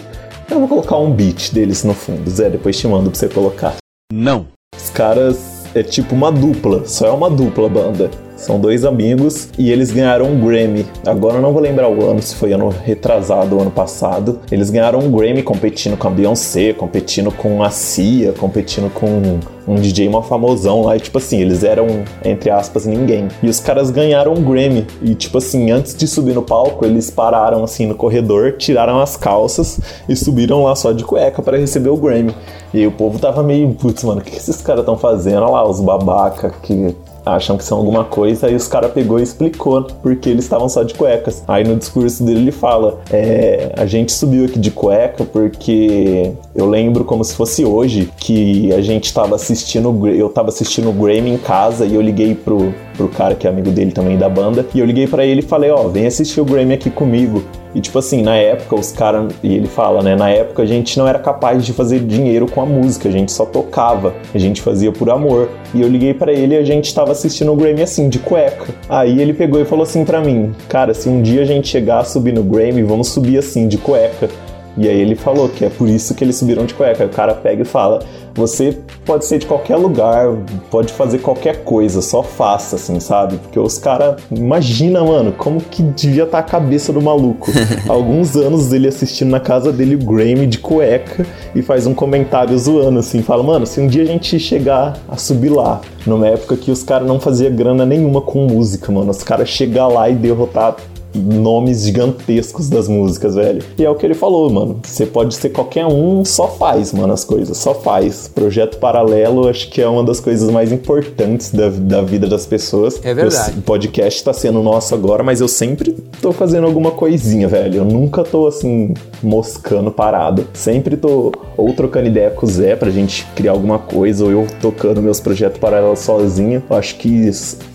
eu vou colocar um beat deles no fundo. Zé, depois te mando pra você colocar. Não. Os caras é tipo uma dupla, só é uma dupla banda. São dois amigos e eles ganharam um Grammy. Agora eu não vou lembrar o ano, se foi ano retrasado ou ano passado. Eles ganharam um Grammy competindo com a Beyoncé, competindo com a Cia, competindo com um DJ mó famosão lá. E tipo assim, eles eram, entre aspas, ninguém. E os caras ganharam um Grammy. E tipo assim, antes de subir no palco, eles pararam assim no corredor, tiraram as calças e subiram lá só de cueca para receber o Grammy. E aí o povo tava meio, putz, mano, o que esses caras estão fazendo? Olha lá, os babaca que acham que são alguma coisa, aí os caras pegou e explicou porque eles estavam só de cuecas. Aí no discurso dele ele fala: é, a gente subiu aqui de cueca porque eu lembro como se fosse hoje que a gente tava assistindo, eu tava assistindo o Grammy em casa e eu liguei pro, pro cara que é amigo dele também da banda, e eu liguei para ele e falei: Ó, oh, vem assistir o Grammy aqui comigo. E tipo assim, na época os caras, e ele fala, né? Na época a gente não era capaz de fazer dinheiro com a música, a gente só tocava, a gente fazia por amor. E eu liguei para ele e a gente tava assistindo o Grammy assim, de cueca. Aí ele pegou e falou assim para mim: Cara, se um dia a gente chegar a subir no Grammy, vamos subir assim, de cueca. E aí ele falou que é por isso que eles subiram de cueca. Aí o cara pega e fala: você pode ser de qualquer lugar, pode fazer qualquer coisa, só faça, assim, sabe? Porque os caras, imagina, mano, como que devia estar tá a cabeça do maluco. Alguns anos ele assistindo na casa dele o Grammy de cueca e faz um comentário zoando, assim, fala, mano, se um dia a gente chegar a subir lá, numa época que os caras não faziam grana nenhuma com música, mano, os caras chegar lá e derrotar nomes gigantescos das músicas, velho. E é o que ele falou, mano. Você pode ser qualquer um, só faz, mano, as coisas. Só faz. Projeto paralelo, acho que é uma das coisas mais importantes da, da vida das pessoas. É verdade. O podcast tá sendo nosso agora, mas eu sempre tô fazendo alguma coisinha, velho. Eu nunca tô, assim, moscando parado. Sempre tô ou trocando ideia com o Zé pra gente criar alguma coisa, ou eu tocando meus projetos paralelos sozinho. Eu acho que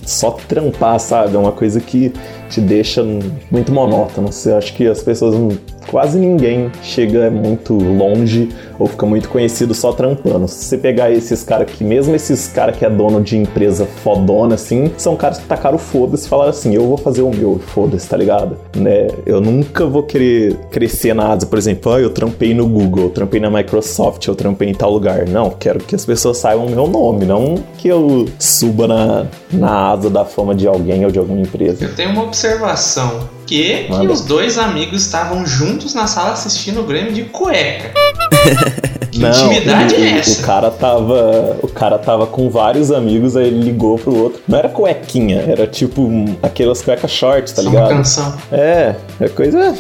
só trampar, sabe? É uma coisa que te deixa muito monótono. Você acha que as pessoas, quase ninguém chega muito longe ou fica muito conhecido só trampando. Se você pegar esses caras que, mesmo esses caras que é dono de empresa fodona, assim, são caras que tacaram foda-se e falaram assim: eu vou fazer o meu, foda-se, tá ligado? Né? Eu nunca vou querer crescer na asa, por exemplo, ah, eu trampei no Google, eu trampei na Microsoft, eu trampei em tal lugar. Não, quero que as pessoas saibam o meu nome, não que eu suba na, na asa da fama de alguém ou de alguma empresa. Eu tenho uma observação. Que, que os dois amigos estavam juntos na sala assistindo o Grêmio de cueca. que Não, intimidade ele, é essa? O cara tava. O cara tava com vários amigos, aí ele ligou pro outro. Não era cuequinha, era tipo um, aquelas cuecas shorts, tá Só ligado? Uma canção. É, é coisa.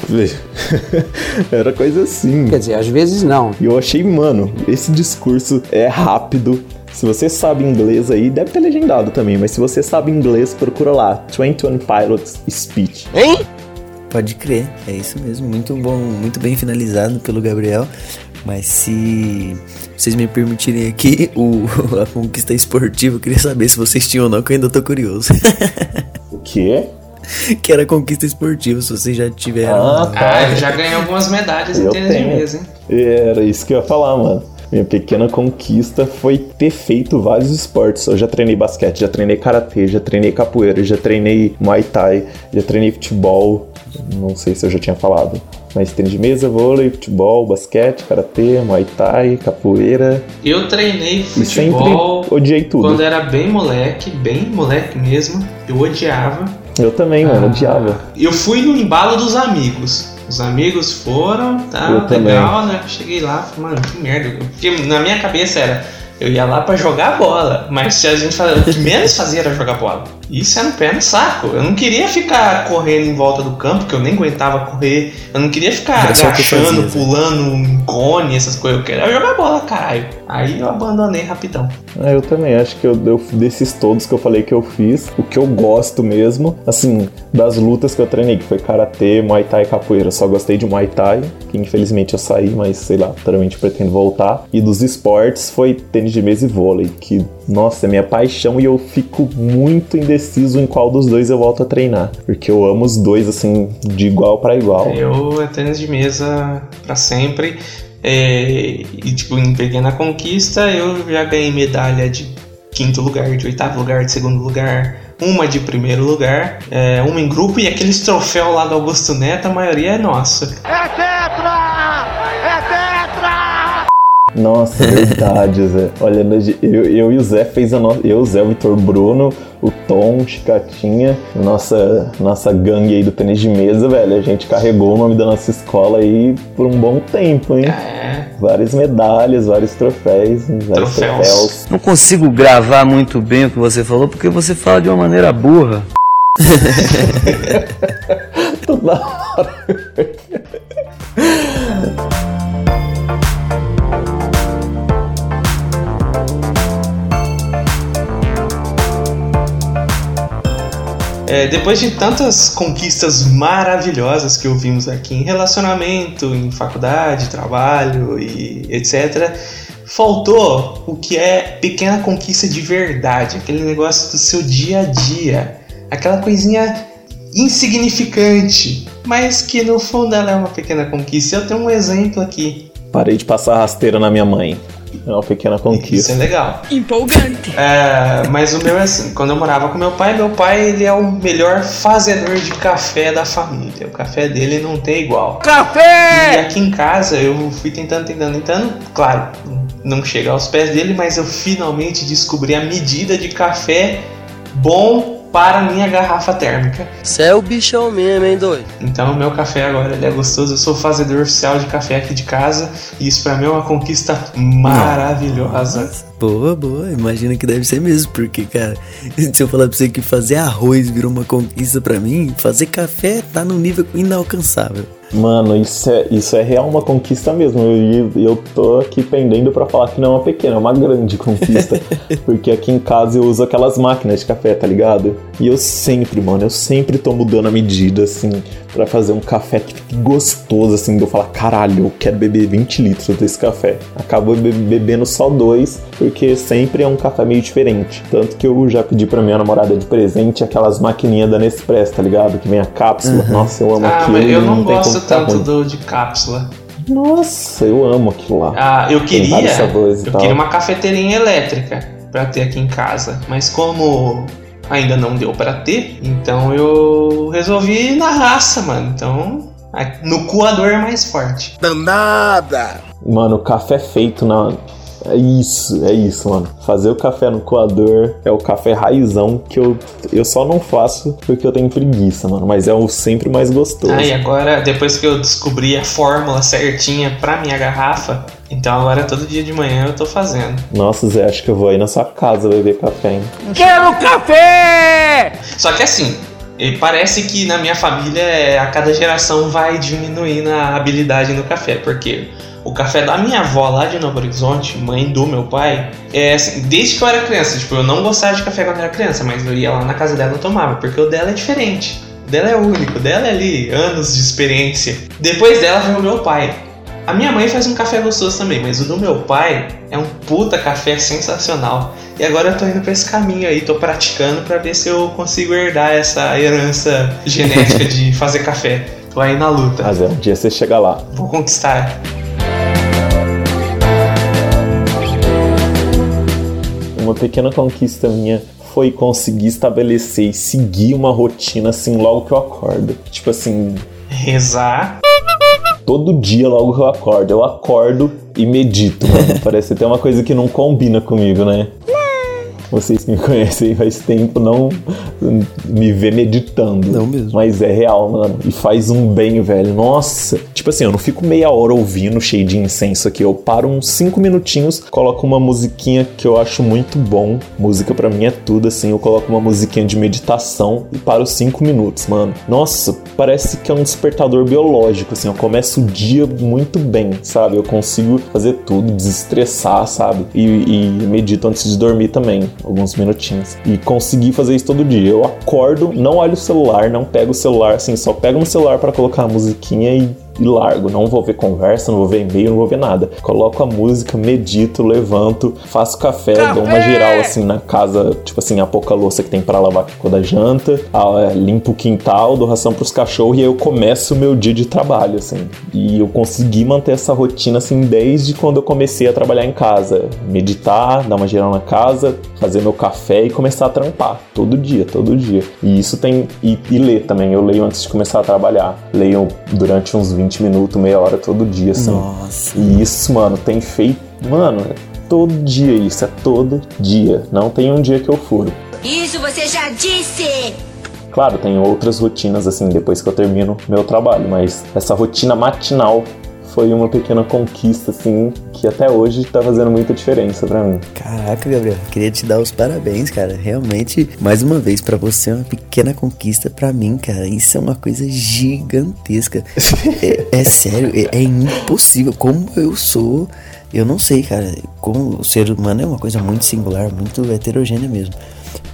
era coisa assim. Quer dizer, às vezes não. E eu achei, mano, esse discurso é rápido. Se você sabe inglês aí, deve ter legendado também, mas se você sabe inglês, procura lá. 21 Pilots Speech. Hein? Pode crer, é isso mesmo. Muito bom, muito bem finalizado pelo Gabriel. Mas se vocês me permitirem aqui, o, a conquista esportiva, eu queria saber se vocês tinham ou não, que eu ainda tô curioso. o quê? Que era conquista esportiva, se vocês já tiveram. Ah, tá. Ah, eu já ganhei algumas medalhas em Eu tênis de tenho. mesa, hein? Era isso que eu ia falar, mano. Minha pequena conquista foi ter feito vários esportes. Eu já treinei basquete, já treinei karatê, já treinei capoeira, já treinei muay thai, já treinei futebol. Não sei se eu já tinha falado. Mas tênis de mesa, vôlei, futebol, basquete, karatê, muay thai, capoeira. Eu treinei E sempre futebol odiei tudo. quando era bem moleque, bem moleque mesmo. Eu odiava. Eu também, mano, Ah, odiava. Eu fui no embalo dos amigos. Os amigos foram, tá Eu também. legal, né? Cheguei lá, falei, mano, que merda. Porque na minha cabeça era, eu ia lá pra jogar bola. Mas se a gente fazia, o que menos fazia era jogar bola. Isso era um pé no saco. Eu não queria ficar correndo em volta do campo, que eu nem aguentava correr. Eu não queria ficar que agachando, fazia, né? pulando em cone, essas coisas. Eu queria jogar bola, caralho. Aí eu abandonei rapidão. Ah, eu também acho que eu, eu- desses todos que eu falei que eu fiz, o que eu gosto mesmo, assim, das lutas que eu treinei, que foi karatê, muay thai e capoeira. Eu só gostei de muay thai, que infelizmente eu saí, mas sei lá, futuramente pretendo voltar. E dos esportes foi tênis de mesa e vôlei, que nossa, é minha paixão e eu fico muito indeciso em qual dos dois eu volto a treinar, porque eu amo os dois assim de igual para igual. Eu é tênis de mesa pra sempre. É, e tipo, em pequena conquista eu já ganhei medalha de quinto lugar, de oitavo lugar, de segundo lugar, uma de primeiro lugar, é, uma em grupo e aqueles troféus lá do Augusto Neto, a maioria é nossa. É tetra! É tetra! Nossa, verdade, Zé. Olha, eu, eu e o Zé fez a nossa. Eu, o Zé, o Vitor Bruno, o Tom, o Chicatinha, nossa, nossa gangue aí do tênis de mesa, velho. A gente carregou o nome da nossa escola aí por um bom tempo, hein? É. Várias medalhas, vários troféus, vários Troféus. troféus. Não consigo gravar muito bem o que você falou porque você fala de uma maneira burra. Toda hora. É, depois de tantas conquistas maravilhosas que ouvimos aqui em relacionamento, em faculdade, trabalho e etc., faltou o que é pequena conquista de verdade, aquele negócio do seu dia a dia, aquela coisinha insignificante, mas que no fundo ela é uma pequena conquista. Eu tenho um exemplo aqui. Parei de passar rasteira na minha mãe. É uma pequena Isso conquista. é legal. Empolgante. É, mas o meu é assim, quando eu morava com meu pai, meu pai ele é o melhor fazedor de café da família. O café dele não tem igual. E Café! aqui em casa eu fui tentando, tentando, tentando. Claro, não chega aos pés dele, mas eu finalmente descobri a medida de café bom para a minha garrafa térmica. Você é o bichão mesmo, hein, doido? Então o meu café agora ele é gostoso. Eu sou fazedor oficial de café aqui de casa e isso para mim é uma conquista maravilhosa. Boa, boa. Imagina que deve ser mesmo, porque, cara, se eu falar pra você que fazer arroz virou uma conquista pra mim, fazer café tá num nível inalcançável. Mano, isso é, isso é real uma conquista mesmo. E eu, tô aqui pendendo pra falar que não é uma pequena, é uma grande conquista. porque aqui em casa eu uso aquelas máquinas de café, tá ligado? E eu sempre, mano, eu sempre tô mudando a medida, assim, pra fazer um café que fique gostoso, assim, de eu falar, caralho, eu quero beber 20 litros desse café. Acabo be- bebendo só dois, porque sempre é um café meio diferente. Tanto que eu já pedi pra minha namorada de presente aquelas maquininhas da Nespresso, tá ligado? Que vem a cápsula. Nossa, eu amo Ah, aquilo. mas eu não como gosto tanto do de cápsula. Nossa, eu amo aquilo lá. Ah, eu queria. Eu tal. queria uma cafeteirinha elétrica pra ter aqui em casa, mas como ainda não deu pra ter, então eu resolvi ir na raça, mano. Então, no coador é mais forte. Danada! Mano, o café feito na. É isso, é isso, mano. Fazer o café no coador é o café raizão que eu, eu só não faço porque eu tenho preguiça, mano. Mas é o sempre mais gostoso. Ah, e agora, depois que eu descobri a fórmula certinha pra minha garrafa, então agora todo dia de manhã eu tô fazendo. Nossa, Zé, acho que eu vou aí na sua casa beber café, hein? Quero café! Só que assim, e parece que na minha família é, a cada geração vai diminuindo a habilidade no café, porque o café da minha avó lá de Novo Horizonte, mãe do meu pai, é assim, desde que eu era criança, tipo, eu não gostava de café quando eu era criança, mas eu ia lá na casa dela e tomava, porque o dela é diferente. O dela é único, o dela é ali, anos de experiência. Depois dela veio o meu pai. A minha mãe faz um café gostoso também, mas o do meu pai é um puta café sensacional. E agora eu tô indo pra esse caminho aí, tô praticando pra ver se eu consigo herdar essa herança genética de fazer café. Tô aí na luta. Mas é, um dia você chega lá. Vou conquistar. Uma pequena conquista minha foi conseguir estabelecer e seguir uma rotina assim logo que eu acordo. Tipo assim, Rezar. Todo dia logo que eu acordo. Eu acordo e medito, mano. Parece até uma coisa que não combina comigo, né? Vocês que me conhecem faz tempo não me vê meditando. Não mesmo. Mas é real, mano. E faz um bem, velho. Nossa. Tipo assim, eu não fico meia hora ouvindo cheio de incenso aqui. Eu paro uns cinco minutinhos, coloco uma musiquinha que eu acho muito bom. Música pra mim é tudo, assim. Eu coloco uma musiquinha de meditação e paro cinco minutos, mano. Nossa, parece que é um despertador biológico, assim. Eu começo o dia muito bem, sabe? Eu consigo fazer tudo, desestressar, sabe? E, e medito antes de dormir também, alguns minutinhos. E consegui fazer isso todo dia. Eu acordo, não olho o celular, não pego o celular, assim, só pego no celular pra colocar a musiquinha e e largo. Não vou ver conversa, não vou ver e-mail, não vou ver nada. Coloco a música, medito, levanto, faço café, dou uma geral assim na casa, tipo assim, a pouca louça que tem pra lavar que ficou da janta, é, limpo o quintal, dou ração pros cachorros e aí eu começo o meu dia de trabalho, assim. E eu consegui manter essa rotina assim desde quando eu comecei a trabalhar em casa. Meditar, dar uma geral na casa, fazer meu café e começar a trampar. Todo dia, todo dia. E isso tem. E, e ler também. Eu leio antes de começar a trabalhar. Leio durante uns 20 minutos, meia hora todo dia, assim. Nossa. E isso, mano, tem feito Mano, é todo dia isso, é todo dia. Não tem um dia que eu furo. Isso você já disse! Claro, tem outras rotinas assim depois que eu termino meu trabalho, mas essa rotina matinal foi uma pequena conquista assim que até hoje tá fazendo muita diferença para mim. Caraca, Gabriel, queria te dar os parabéns, cara. Realmente, mais uma vez para você é uma pequena conquista para mim, cara. Isso é uma coisa gigantesca. é, é, sério, é, é impossível como eu sou eu não sei, cara. Como o ser humano é uma coisa muito singular, muito heterogênea mesmo.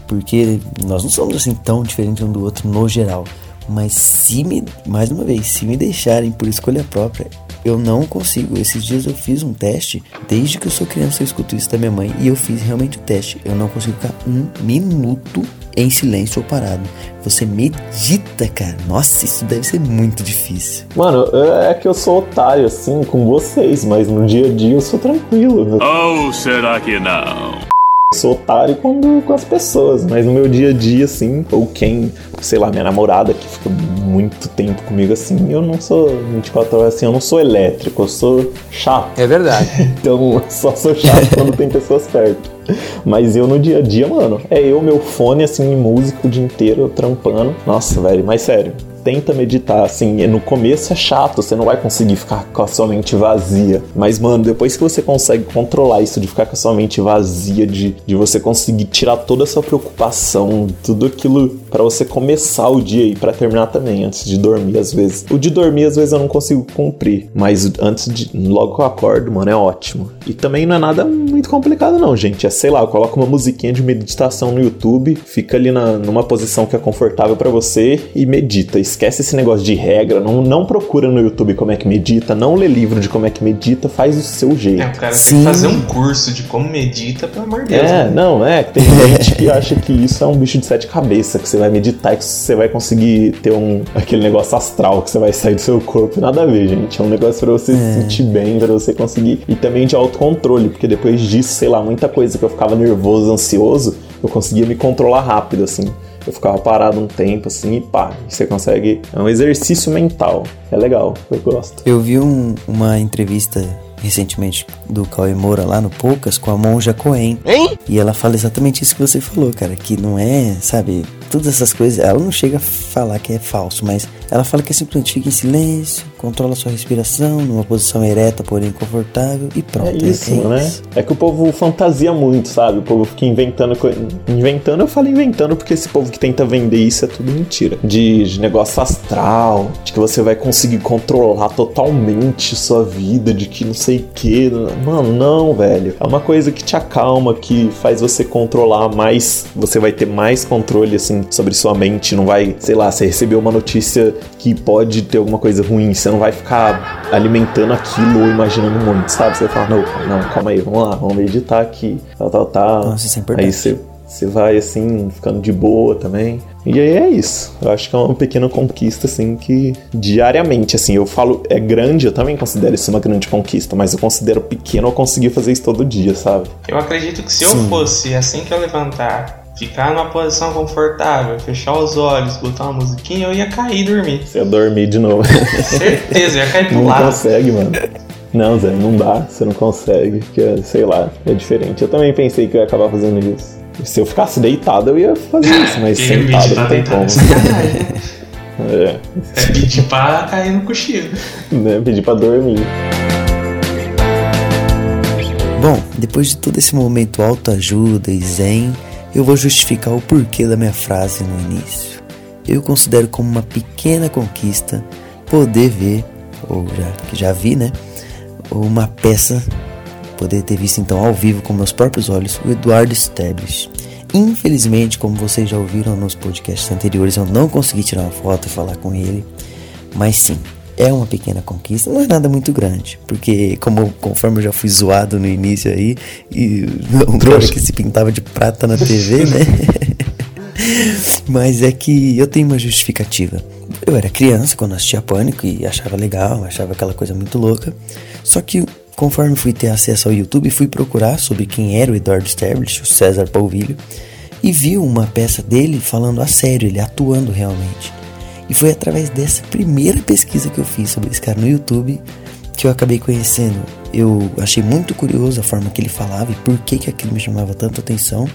Porque nós não somos assim tão diferentes um do outro no geral. Mas se me, mais uma vez, se me deixarem por escolha própria, eu não consigo. Esses dias eu fiz um teste. Desde que eu sou criança, eu escuto isso da minha mãe. E eu fiz realmente o teste. Eu não consigo ficar um minuto em silêncio ou parado. Você medita, cara. Nossa, isso deve ser muito difícil. Mano, é que eu sou otário assim com vocês, mas no dia a dia eu sou tranquilo. Ou será que não? Sou otário quando com as pessoas, mas no meu dia a dia, assim, ou quem, sei lá, minha namorada que fica muito tempo comigo assim, eu não sou 24 horas assim, eu não sou elétrico, eu sou chato. É verdade. então eu só sou chato quando tem pessoas perto. Mas eu no dia a dia, mano, é eu, meu fone, assim, músico o dia inteiro, trampando. Nossa, velho, mas sério, tenta meditar, assim, no começo é chato, você não vai conseguir ficar com a sua mente vazia. Mas, mano, depois que você consegue controlar isso de ficar com a sua mente vazia, de, de você conseguir tirar toda a sua preocupação, tudo aquilo para você começar o dia e para terminar também, antes de dormir, às vezes. O de dormir, às vezes, eu não consigo cumprir, mas antes de. Logo que eu acordo, mano, é ótimo. E também não é nada muito complicado, não, gente. É, sei lá, coloca uma musiquinha de meditação no YouTube, fica ali na, numa posição que é confortável para você e medita. Esquece esse negócio de regra, não, não procura no YouTube como é que medita, não lê livro de como é que medita, faz o seu jeito. É, o cara Sim. tem que fazer um curso de como medita, pelo amor de Deus. É, né? não, é, tem gente que acha que isso é um bicho de sete cabeças, que você vai meditar e que você vai conseguir ter um aquele negócio astral que você vai sair do seu corpo. Nada a ver, gente. É um negócio para você é. se sentir bem, para você conseguir. E também de autocontrole, porque depois disso, sei lá, muita coisa que eu ficava nervoso, ansioso, eu conseguia me controlar rápido, assim. Eu ficava parado um tempo assim e pá, você consegue. É um exercício mental. É legal, eu gosto. Eu vi um, uma entrevista recentemente do Cauê Moura lá no Poucas com a Monja Coen. Hein? E ela fala exatamente isso que você falou, cara, que não é, sabe, todas essas coisas, ela não chega a falar que é falso, mas ela fala que é simplesmente fica em silêncio, controla sua respiração, numa posição ereta, porém confortável e pronto. É isso, é né? Isso. É que o povo fantasia muito, sabe? O povo fica inventando coisa. Inventando, eu falo inventando porque esse povo que tenta vender isso é tudo mentira. De, de negócio astral, de que você vai conseguir controlar totalmente sua vida, de que não sei o que. Mano, não, velho. É uma coisa que te acalma, que faz você controlar mais, você vai ter mais controle, assim, sobre sua mente. Não vai, sei lá, você recebeu uma notícia que pode ter alguma coisa ruim, você não vai ficar alimentando aquilo ou imaginando muito, sabe? Você vai falar, não, não, calma aí, vamos lá, vamos meditar aqui, tal, tal, tal. Nossa, isso é importante. Aí você, você vai, assim, ficando de boa também. E aí é isso. Eu acho que é uma pequena conquista, assim, que diariamente, assim, eu falo, é grande, eu também considero isso uma grande conquista, mas eu considero pequeno eu conseguir fazer isso todo dia, sabe? Eu acredito que se Sim. eu fosse, assim que eu levantar, ficar numa posição confortável, fechar os olhos, botar uma musiquinha, eu ia cair e dormir. Você ia dormir de novo. Certeza, ia cair pro não lado. Não consegue, mano. Não, Zé, não dá, você não consegue, porque, sei lá, é diferente. Eu também pensei que eu ia acabar fazendo isso. Se eu ficasse deitado, eu ia fazer isso, mas sentado não tem como. é. é pedir pra cair no cochilo. Né, pedir pra dormir. Bom, depois de todo esse momento autoajuda e zen, eu vou justificar o porquê da minha frase no início. Eu considero como uma pequena conquista poder ver, ou já que já vi, né, uma peça, poder ter visto então ao vivo com meus próprios olhos o Eduardo Stablish. Infelizmente, como vocês já ouviram nos podcasts anteriores, eu não consegui tirar uma foto e falar com ele, mas sim, é uma pequena conquista, não é nada muito grande, porque como conforme eu já fui zoado no início aí, e um cara que se pintava de prata na TV, né? Mas é que eu tenho uma justificativa. Eu era criança quando assistia Pânico e achava legal, achava aquela coisa muito louca. Só que conforme fui ter acesso ao YouTube, fui procurar sobre quem era o Eduardo Stablish, o César Polvilho, e vi uma peça dele falando a sério, ele atuando realmente. E foi através dessa primeira pesquisa que eu fiz sobre esse cara no YouTube que eu acabei conhecendo eu achei muito curioso a forma que ele falava e por que, que aquilo me chamava tanta atenção.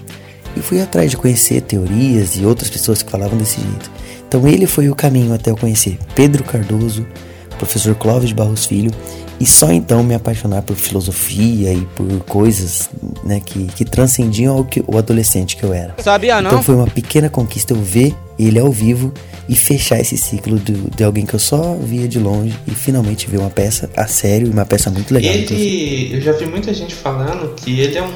E fui atrás de conhecer teorias e outras pessoas que falavam desse jeito. Então ele foi o caminho até eu conhecer Pedro Cardoso, professor Clóvis de Barros Filho, e só então me apaixonar por filosofia e por coisas né, que, que transcendiam que, o adolescente que eu era. Sabia não? Então foi uma pequena conquista eu ver ele ao vivo e fechar esse ciclo de, de alguém que eu só via de longe e finalmente ver uma peça a sério e uma peça muito legal. Ele, eu já vi muita gente falando que ele é um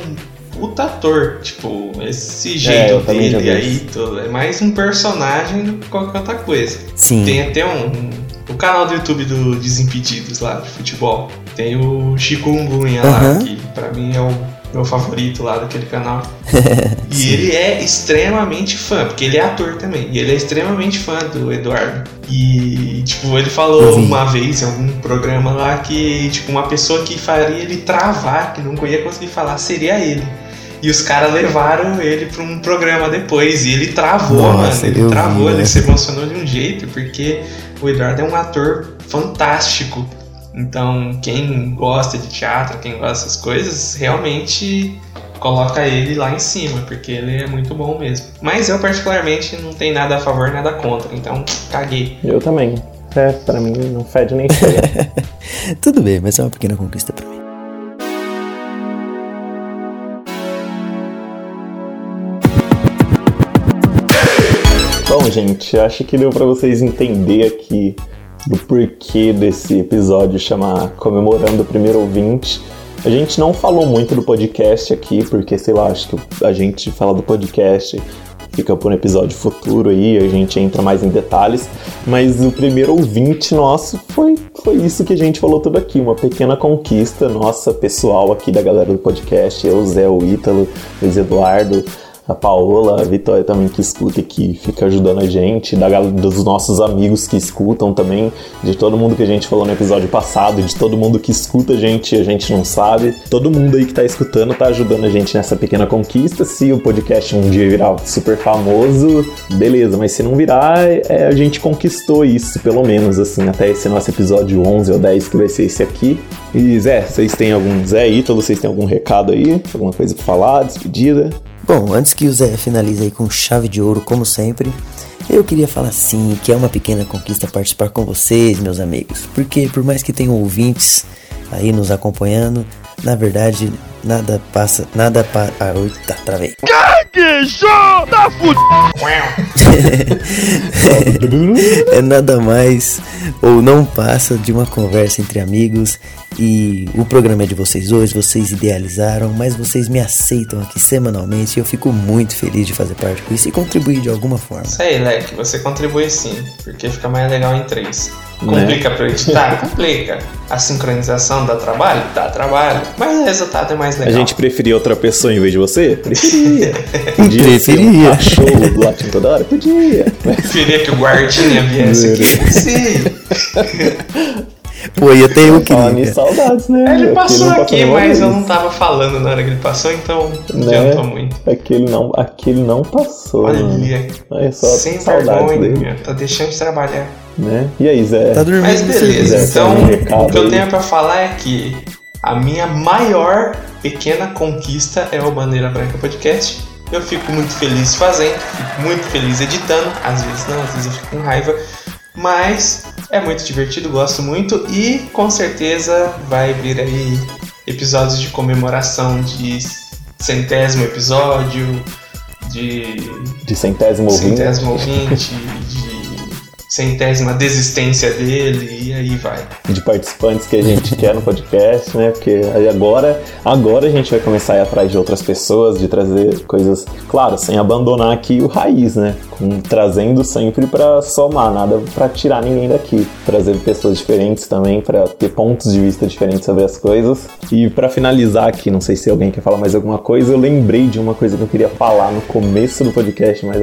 puta ator, tipo, esse jeito eu também já dele aí, é mais um personagem do que qualquer outra coisa. Sim. Tem até um, um- o canal do YouTube do Desimpedidos lá de futebol. Tem o Chico Umbunha lá, que pra mim é o meu favorito lá daquele canal. E ele é extremamente fã, porque ele é ator também. E ele é extremamente fã do Eduardo. E, tipo, ele falou uma vez em algum programa lá que, tipo, uma pessoa que faria ele travar, que não ia conseguir falar, seria ele. E os caras levaram ele pra um programa depois. E ele travou, Nossa, mano. Ele eu vi, travou, ele né? se emocionou de um jeito, porque o Eduardo é um ator fantástico. Então, quem gosta de teatro, quem gosta dessas coisas, realmente coloca ele lá em cima, porque ele é muito bom mesmo. Mas eu, particularmente, não tenho nada a favor, nada contra, então caguei. Eu também. É, pra mim não fede nem cheia. Tudo bem, mas é uma pequena conquista pra mim. Bom, gente, acho que deu pra vocês entender aqui do porquê desse episódio chamar Comemorando o Primeiro Ouvinte. A gente não falou muito do podcast aqui, porque, sei lá, acho que a gente fala do podcast fica para um episódio futuro aí, a gente entra mais em detalhes. Mas o primeiro ouvinte nosso foi, foi isso que a gente falou tudo aqui, uma pequena conquista nossa, pessoal aqui da galera do podcast. Eu, Zé, o Ítalo, Luiz Eduardo, a Paola, a Vitória também que escuta e que fica ajudando a gente, da, dos nossos amigos que escutam também, de todo mundo que a gente falou no episódio passado, de todo mundo que escuta a gente a gente não sabe. Todo mundo aí que tá escutando tá ajudando a gente nessa pequena conquista. Se o podcast um dia virar super famoso, beleza, mas se não virar, é, a gente conquistou isso, pelo menos, assim, até esse nosso episódio 11 ou 10 que vai ser esse aqui. E Zé, vocês têm algum. Zé Ítalo, vocês têm algum recado aí? Alguma coisa pra falar? Despedida? Bom, antes que o Zé finalize aí com chave de ouro, como sempre, eu queria falar sim que é uma pequena conquista participar com vocês, meus amigos. Porque por mais que tenham ouvintes aí nos acompanhando, na verdade, nada passa, nada pa... Ah, eita, travei. Gaguejou! Tá fudido! é nada mais ou não passa de uma conversa entre amigos e o programa é de vocês hoje, vocês idealizaram, mas vocês me aceitam aqui semanalmente e eu fico muito feliz de fazer parte com isso e contribuir de alguma forma. Isso aí, Leque, você contribui sim, porque fica mais legal em três. Né? Complica pra editar? Complica. A sincronização dá trabalho? Dá trabalho. Mas o resultado é mais A legal. gente preferia outra pessoa em vez de você? Preferia. Podia ser um Preferia. cachorro latindo toda hora? Podia. Preferia que o guardinha viesse aqui. Sim. Pô, e até eu queria. saudades, né? Ele passou aqui, mas eu não tava falando na hora que ele passou, então não né? adiantou muito. Aquele não, aquele não passou. mano. Olha, Olha só, sem dele. vergonha, tá deixando de trabalhar. Né? E aí, Zé? Tá dormindo. Mas beleza, Zé, então um o que eu tenho pra falar é que a minha maior pequena conquista é o Bandeira Branca Podcast. Eu fico muito feliz fazendo, fico muito feliz editando, às vezes não, às vezes eu fico com raiva, mas é muito divertido, gosto muito e com certeza vai vir aí episódios de comemoração de centésimo episódio, de De centésimo ouvinte. centésimo ouvinte, de centésima desistência dele, e aí vai. de participantes que a gente quer no podcast, né? Porque aí agora, agora a gente vai começar a ir atrás de outras pessoas, de trazer coisas, claro, sem abandonar aqui o raiz, né? Com, trazendo sempre pra somar, nada pra tirar ninguém daqui. Trazer pessoas diferentes também pra ter pontos de vista diferentes sobre as coisas. E pra finalizar aqui, não sei se alguém quer falar mais alguma coisa, eu lembrei de uma coisa que eu queria falar no começo do podcast, mas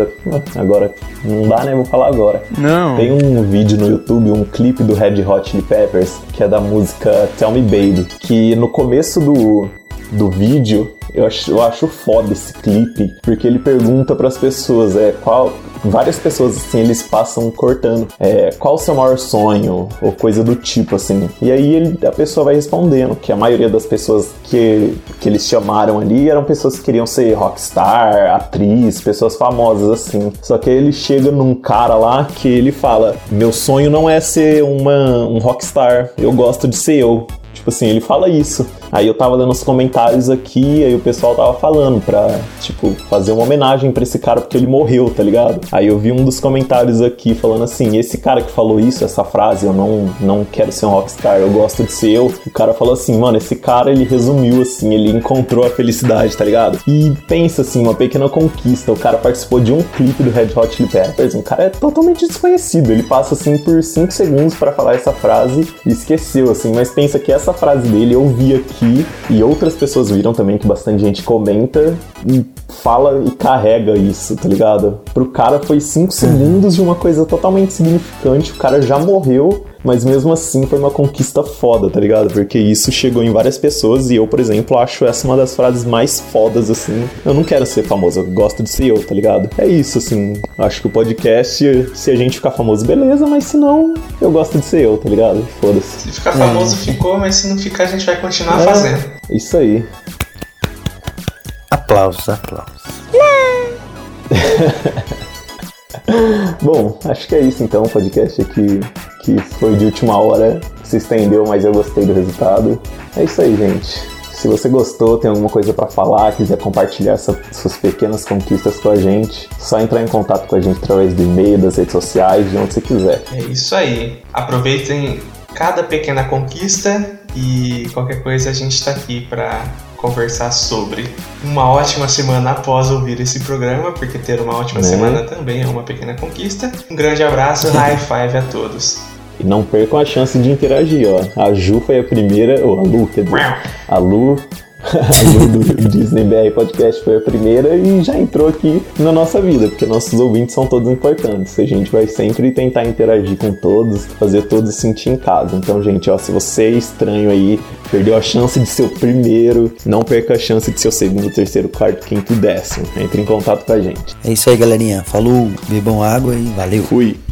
agora não dá, né? Vou falar agora. Não. Tem um vídeo no YouTube, um clipe do Red Hot Chili Peppers, que é da música Tell Me Baby, que no começo do, do vídeo eu acho, eu acho foda esse clipe, porque ele pergunta pras pessoas, é, qual, várias pessoas, assim, eles passam cortando. É, qual o seu maior sonho? Ou coisa do tipo, assim. E aí ele, a pessoa vai respondendo, que a maioria das pessoas que, que eles chamaram ali eram pessoas que queriam ser rockstar, atriz, pessoas famosas, assim. Só que aí ele chega num cara lá que ele fala: Meu sonho não é ser uma, um rockstar, eu gosto de ser eu. Tipo assim, ele fala isso. Aí eu tava lendo os comentários aqui, aí o pessoal tava falando pra, tipo, fazer uma homenagem pra esse cara porque ele morreu, tá ligado? Aí eu vi um dos comentários aqui falando assim: esse cara que falou isso, essa frase, eu não, não quero ser um rockstar, eu gosto de ser eu. O cara falou assim, mano, esse cara ele resumiu assim, ele encontrou a felicidade, tá ligado? E pensa assim, uma pequena conquista. O cara participou de um clipe do Red Hot Chili Peppers, um cara é totalmente desconhecido. Ele passa assim por 5 segundos para falar essa frase e esqueceu, assim, mas pensa que essa frase dele eu vi aqui e outras pessoas viram também que bastante gente comenta e fala e carrega isso, tá ligado? Pro cara foi 5 segundos de uma coisa totalmente significante, o cara já morreu, mas mesmo assim foi uma conquista foda, tá ligado? Porque isso chegou em várias pessoas e eu, por exemplo, acho essa uma das frases mais fodas, assim. Eu não quero ser famoso, eu gosto de ser eu, tá ligado? É isso, assim. Acho que o podcast, se a gente ficar famoso, beleza, mas se não, eu gosto de ser eu, tá ligado? Foda-se. Se ficar famoso, ficou, mas se não ficar, a gente vai continuar É. fazendo. Isso aí. Aplausos, aplausos. Bom, acho que é isso então, o podcast aqui que foi de última hora, se estendeu, mas eu gostei do resultado. É isso aí, gente. Se você gostou, tem alguma coisa pra falar, quiser compartilhar essa- suas pequenas conquistas com a gente, só entrar em contato com a gente através do e-mail, das redes sociais, de onde você quiser. É isso aí. Aproveitem cada pequena conquista e qualquer coisa a gente tá aqui pra conversar sobre. Uma ótima semana após ouvir esse programa, porque ter uma ótima Né? semana também é uma pequena conquista. Um grande abraço, high five a todos. E não percam a chance de interagir, ó. A Ju foi a primeira, ou a Lu, quer dizer, a Lu, a Lu do Disney BR Podcast foi a primeira e já entrou aqui na nossa vida, porque nossos ouvintes são todos importantes. A gente vai sempre tentar interagir com todos, fazer todos se sentir em casa. Então, gente, ó, se você é estranho aí, perdeu a chance de ser o primeiro, não perca a chance de ser o segundo, terceiro, quarto, quinto e décimo. Entre em contato com a gente. É isso aí, galerinha. Falou, bebam água e valeu. Fui.